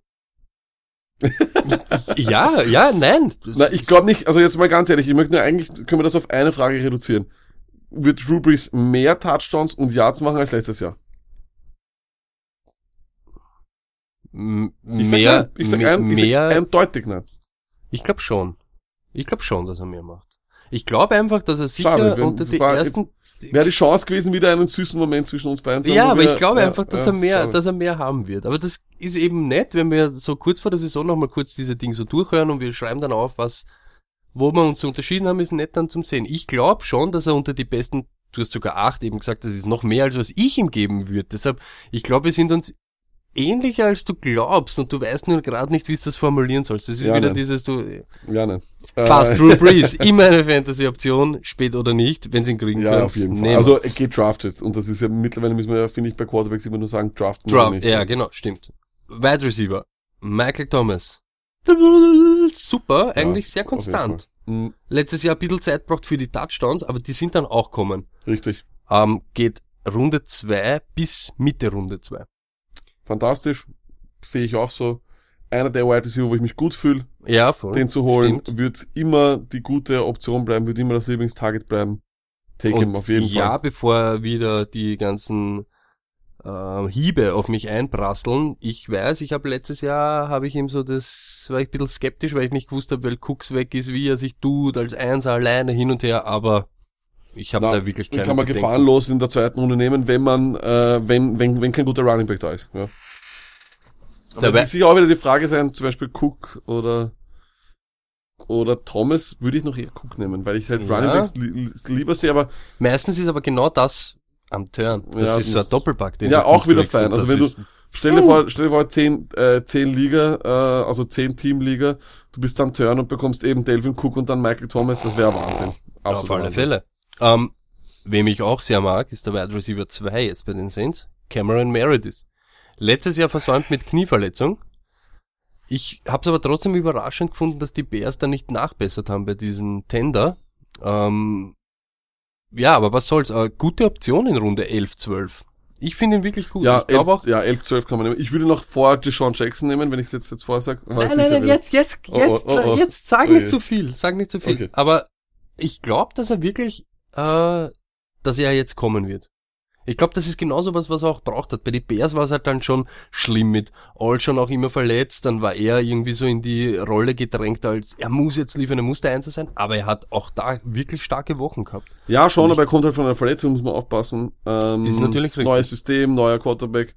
ja, ja, nein. Na, ich glaube nicht, also jetzt mal ganz ehrlich, ich möchte nur eigentlich, können wir das auf eine Frage reduzieren. Wird Drew Brees mehr Touchdowns und Yards machen als letztes Jahr? M- Ich sag mehr, nein. Ich sag, ein, ich mehr, sag eindeutig nein. ich glaube schon. Ich glaube schon, dass er mehr macht. Ich glaube einfach, dass er sicher Schade, unter die ersten, Wäre die Chance gewesen, wieder einen süßen Moment zwischen uns beiden zu haben, ja, aber wir- ich glaube ja, einfach, dass ja, er mehr, dass er mehr haben wird. Aber das ist eben nett, wenn wir so kurz vor der Saison nochmal kurz diese Dinge so durchhören und wir schreiben dann auf, was, wo wir uns so unterschieden haben, ist nett dann zum Sehen. Ich glaube schon, dass er unter die besten, du hast sogar acht eben gesagt, das ist noch mehr als was ich ihm geben würde. Deshalb, ich glaube, wir sind uns ähnlicher als du glaubst und du weißt nur gerade nicht, wie du das formulieren sollst. Das ist Ja, wieder nein. dieses, du, Ja, nein. passt, Äh, Drew Brees, immer eine Fantasy-Option, spät oder nicht, wenn sie ihn kriegen Ja, können. auf jeden Fall. nehmen. Also, geht drafted. Und das ist ja mittlerweile müssen wir ja, finde ich, bei Quarterbacks immer nur sagen, draften Draft, nicht. ja, genau, stimmt. Wide Receiver, Michael Thomas. Super, eigentlich sehr auf jeden konstant. Mhm, Letztes Jahr ein bisschen Zeit braucht für die Touchdowns, aber die sind dann auch kommen. richtig. Ähm, geht Runde 2 bis Mitte Runde 2. Fantastisch. Sehe ich auch so. Einer der Wide Receiver, wo ich mich gut fühle, Ja, voll. den zu holen, Stimmt. wird immer die gute Option bleiben, wird immer das Lieblingstarget bleiben. Take him Und auf jeden ja, Fall. bevor wieder die ganzen äh, Hiebe auf mich einprasseln. Ich weiß, ich habe letztes Jahr, habe ich ihm so das, war ich ein bisschen skeptisch, weil ich nicht gewusst habe, weil Cooks weg ist, wie er sich tut, als Einser alleine hin und her, aber ich habe da wirklich Den keine kann man Bedenken. gefahrenlos in der zweiten Runde nehmen, wenn man, äh, wenn, wenn, wenn kein guter Running Back da ist. Ja. Aber Dabei- wird sicher auch wieder die Frage sein, zum Beispiel Cook oder oder Thomas würde ich noch eher Cook nehmen, weil ich halt Ja. Running Backs li li lieber sehe, aber Meistens ist aber genau das am Turn. Das Ja, ist so ein Doppelpack, den ja, auch wieder fein. Also wenn du, stell dir vor, stell dir vor, zehn, äh, zehn Liga, äh, also zehn Team-Liga, du bist am Turn und bekommst eben Delvin Cook und dann Michael Thomas, das wäre Wahnsinn. Auf Absoluter alle Wahnsinn. Fälle. Ähm, wem ich auch sehr mag, ist der Wide Receiver 2 jetzt bei den Saints, Cameron Meredith. Letztes Jahr versäumt mit Knieverletzung. Ich habe es aber trotzdem überraschend gefunden, dass die Bears da nicht nachbessert haben bei diesem Tender. Ähm, ja, aber was soll's. Äh, gute Option in Runde 11, 12. Ich finde ihn wirklich gut. Ja, ich 11, auch. ja, 11, 12 kann man nehmen. Ich würde noch vor Deshaun Jackson nehmen, wenn ich es jetzt, jetzt vorher sage. Nein, nein, nein, jetzt, jetzt, Oh, jetzt, oh, oh, oh. jetzt sag nicht zu viel, sag nicht zu viel. Okay. Aber ich glaube, dass er wirklich, äh, dass er jetzt kommen wird. Ich glaube, das ist genauso was, was er auch braucht hat. Bei den Bears war es halt dann schon schlimm mit All schon auch immer verletzt, dann war er irgendwie so in die Rolle gedrängt, als er muss jetzt liefern, er muss der Einser sein, aber er hat auch da wirklich starke Wochen gehabt. Ja, schon, aber er kommt halt von einer Verletzung, muss man aufpassen. Ähm, Ist natürlich richtig. Neues System, neuer Quarterback.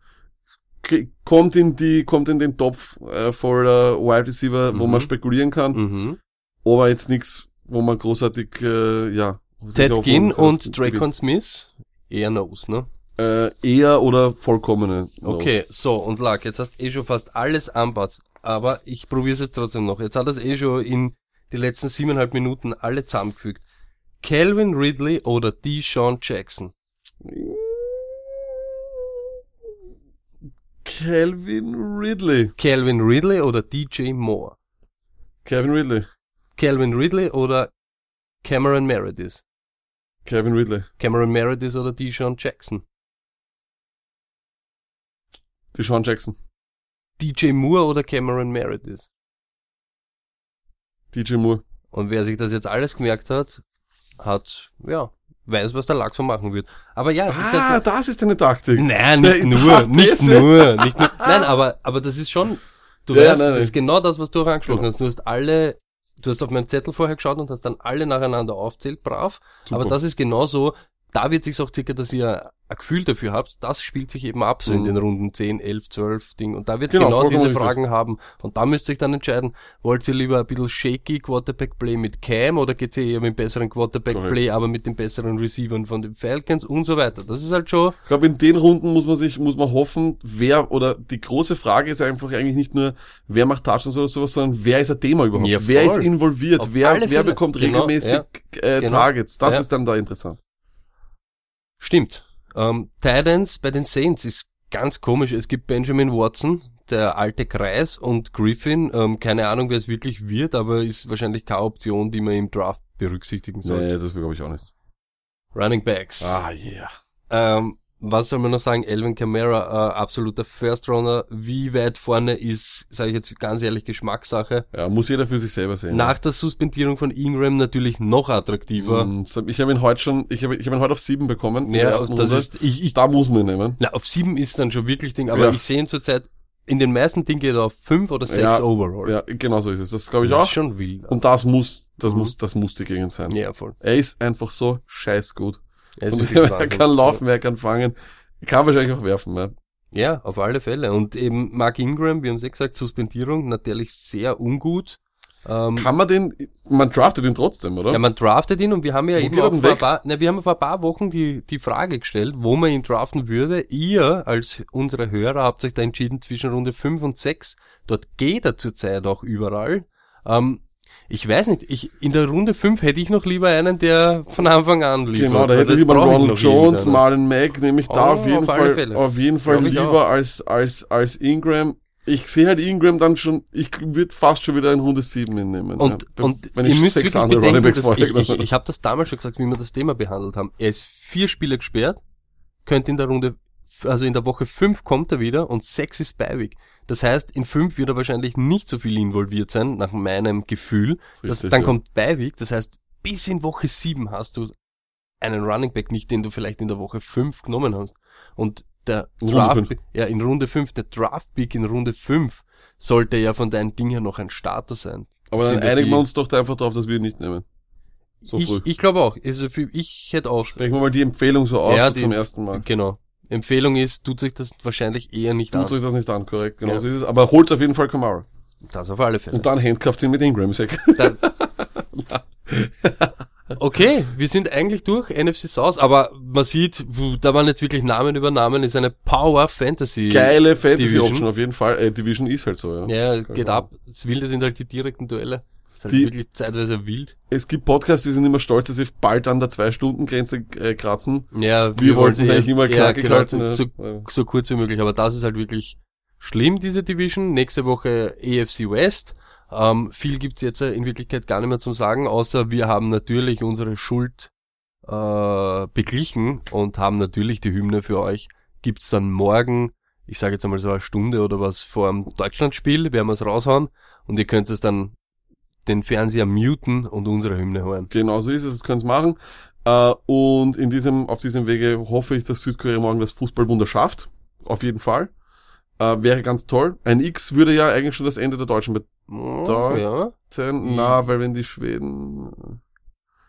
Kommt in die, kommt in den Topf äh, voller Wide Receiver, wo Mhm. man spekulieren kann, Mhm. aber jetzt nichts, wo man großartig, äh, ja. Ted Ginn und. Dracon Smith, eher Nose, ne? Äh, eher oder vollkommene. No. Okay, so, und Lack, jetzt hast eh schon fast alles anpasst, aber ich probiere es jetzt trotzdem noch. Jetzt hat es eh schon in die letzten siebeneinhalb Minuten alle zusammengefügt. Calvin Ridley oder Deshaun Jackson? Calvin Ridley. Calvin Ridley oder DJ Moore? Calvin Ridley. Calvin Ridley oder Cameron Meredith? Calvin Ridley. Cameron Meredith oder Deshaun Jackson? Deshaun Jackson. DJ Moore oder Cameron Meredith? DJ Moore. Und wer sich das jetzt alles gemerkt hat, hat, ja, weiß, was der Lack so machen wird. Aber ja, Ah, das ist deine Taktik. Nein, nicht nur, nicht das- nur, nicht nur. Nein, aber, aber das ist schon, du Ja, weißt, nein, das ist nein. genau das, was du auch angesprochen Genau. hast. Du hast alle du hast auf meinen Zettel vorher geschaut und hast dann alle nacheinander aufzählt, brav. Super. Aber das ist genauso, da wird sich auch circa, dass ihr ein Gefühl dafür habt, das spielt sich eben ab so in Mhm. den Runden 10, 11, 12 Ding. Und da wird Genau, genau, diese richtig. Fragen haben. Und da müsst ihr euch dann entscheiden, wollt ihr lieber ein bisschen shaky Quarterback-Play mit Cam oder geht's ihr eher mit besseren Quarterback-Play, aber mit den besseren Receivern von den Falcons und so weiter. Das ist halt schon, Ich glaube, in den Runden muss man sich, muss man hoffen, wer, oder die große Frage ist einfach eigentlich nicht nur, wer macht Touchdowns oder sowas, sondern wer ist ein Thema überhaupt? Ja, wer ist involviert? Auf Wer, wer bekommt Genau, regelmäßig ja. äh, Genau. Targets? Das Ja. ist dann da interessant. Stimmt. Ähm, Titans bei den Saints ist ganz komisch. Es gibt Benjamin Watson, der alte Kreis, und Griffin. Ähm, keine Ahnung, wer es wirklich wird, aber ist wahrscheinlich keine Option, die man im Draft berücksichtigen soll. Nee, das glaube ich auch nicht. Running Backs. Ah, yeah. Ähm, was soll man noch sagen? Elvin Kamara, äh, absoluter First Runner. Wie weit vorne ist, sage ich jetzt ganz ehrlich, Geschmackssache. Ja, muss jeder für sich selber sehen. Nach der Suspendierung von Ingram natürlich noch attraktiver. Mm, Ich habe ihn heute schon, ich habe ich hab ihn heute auf sieben bekommen. Ja, das Runde. ist, ich, ich da muss man ihn nehmen. Na, auf sieben ist dann schon wirklich Ding, aber Ja. ich sehe ihn zurzeit, in den meisten Dingen geht er auf fünf oder sechs Ja, overall. Ja, genau so ist es. Das glaube ich das auch. ist schon wild. Und das muss, das Mhm. muss, das muss die Gegend sein. ja, voll. Er ist einfach so scheiß gut. Er, er kann laufen, er kann fangen. Er kann wahrscheinlich auch werfen, ja. Ja, auf alle Fälle. Und eben Mark Ingram, wir haben es eh gesagt, Suspendierung, natürlich sehr ungut. Ähm, Kann man den, man draftet ihn trotzdem, oder? ja, man draftet ihn und wir haben ja Wo eben auch vor paar, na, wir haben vor ein paar Wochen die, die Frage gestellt, wo man ihn draften würde. Ihr als unsere Hörer habt euch da entschieden zwischen Runde 5 und 6. Dort geht er zurzeit auch überall. Ähm, ich weiß nicht, ich, in der Runde 5 hätte ich noch lieber einen, der von Anfang an liefert. Genau, da hätte das lieber ich Ronald Jones. Marlon Mack, nehme ich da Oh, auf jeden auf Fall, Fälle. auf jeden Fall ich lieber als, als, als Ingram. Ich sehe halt Ingram dann schon, ich würde fast schon wieder in Runde 7 nehmen. Und, ja. und wenn ihr ich müsst sechs andere bedenken, ich, ich, genommen ich habe das damals schon gesagt, wie wir das Thema behandelt haben. Er ist vier Spiele gesperrt, könnte in der Runde, also in der Woche fünf kommt er wieder und sechs ist Beiweg. Das heißt, in fünf wird er wahrscheinlich nicht so viel involviert sein, nach meinem Gefühl. Das, dann ja. kommt Beiweg, das heißt, bis in Woche sieben hast du einen Running Back nicht, den du vielleicht in der Woche fünf genommen hast. Und der Draft, ja, in Runde fünf, der Draft Pick in Runde fünf sollte ja von deinem Ding her noch ein Starter sein. Aber Das dann einigen wir uns doch da einfach drauf, dass wir ihn nicht nehmen. So ich, früh. ich glaube auch. Also für, ich hätte auch. Sprechen wir mal die Empfehlung so aus Ja, so die- zum ersten Mal. Genau. Empfehlung ist, tut sich das wahrscheinlich eher nicht Tut an. euch das nicht an, korrekt, genau Ja. so ist es. Aber holt auf jeden Fall Kamara. Das auf alle Fälle. Und dann handcufft ihn mit Ingram. Da- okay, wir sind eigentlich durch NFC South, aber man sieht, da waren jetzt wirklich Namen über Namen, ist eine Power Fantasy. Geile Fantasy Division. Option auf jeden Fall. Äh, Division ist halt so, ja. Ja, geht ab. Das Wilde sind halt die direkten Duelle. Ist halt Die- wirklich zeitweise wild. Es gibt Podcasts, die sind immer stolz, dass sie bald an der Zwei-Stunden-Grenze äh, kratzen. Ja, Wir wollten es eher- eigentlich immer ja, genau, so, so, so kurz wie möglich, aber das ist halt wirklich schlimm, diese Division. Nächste Woche EFC West. Ähm, viel gibt's jetzt in Wirklichkeit gar nicht mehr zum sagen, außer wir haben natürlich unsere Schuld äh, beglichen und haben natürlich die Hymne für euch. Gibt's dann morgen, ich sage jetzt einmal so eine Stunde oder was vor dem Deutschlandspiel, werden wir es raushauen und ihr könnt es dann den Fernseher muten und unsere Hymne hören. Genau so ist es, das können sie machen. Äh, und in diesem, auf diesem Wege hoffe ich, dass Südkorea morgen das Fußballwunder schafft. Auf jeden Fall. Äh, wäre ganz toll. Ein X würde ja eigentlich schon das Ende der Deutschen Oh, ja. bedeuten. Na, weil wenn die Schweden...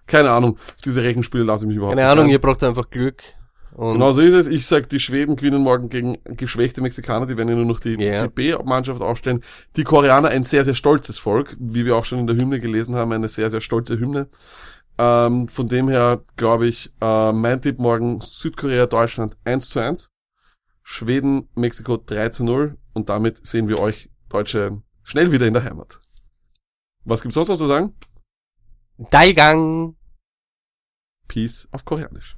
Keine Ahnung, diese Rechenspiele lasse ich mich überhaupt Keine nicht Ahnung, ein. ihr braucht einfach Glück. Und Genau so ist es. Ich sag, die Schweden gewinnen morgen gegen geschwächte Mexikaner. Die werden ja nur noch die, Ja. die B-Mannschaft aufstellen. Die Koreaner ein sehr, sehr stolzes Volk. Wie wir auch schon in der Hymne gelesen haben, eine sehr, sehr stolze Hymne. Ähm, von dem her glaube ich, äh, mein Tipp morgen Südkorea, Deutschland 1 zu 1. Schweden, Mexiko 3 zu 0. Und damit sehen wir euch Deutsche schnell wieder in der Heimat. Was gibt's sonst noch zu sagen? Daigang! Peace auf Koreanisch.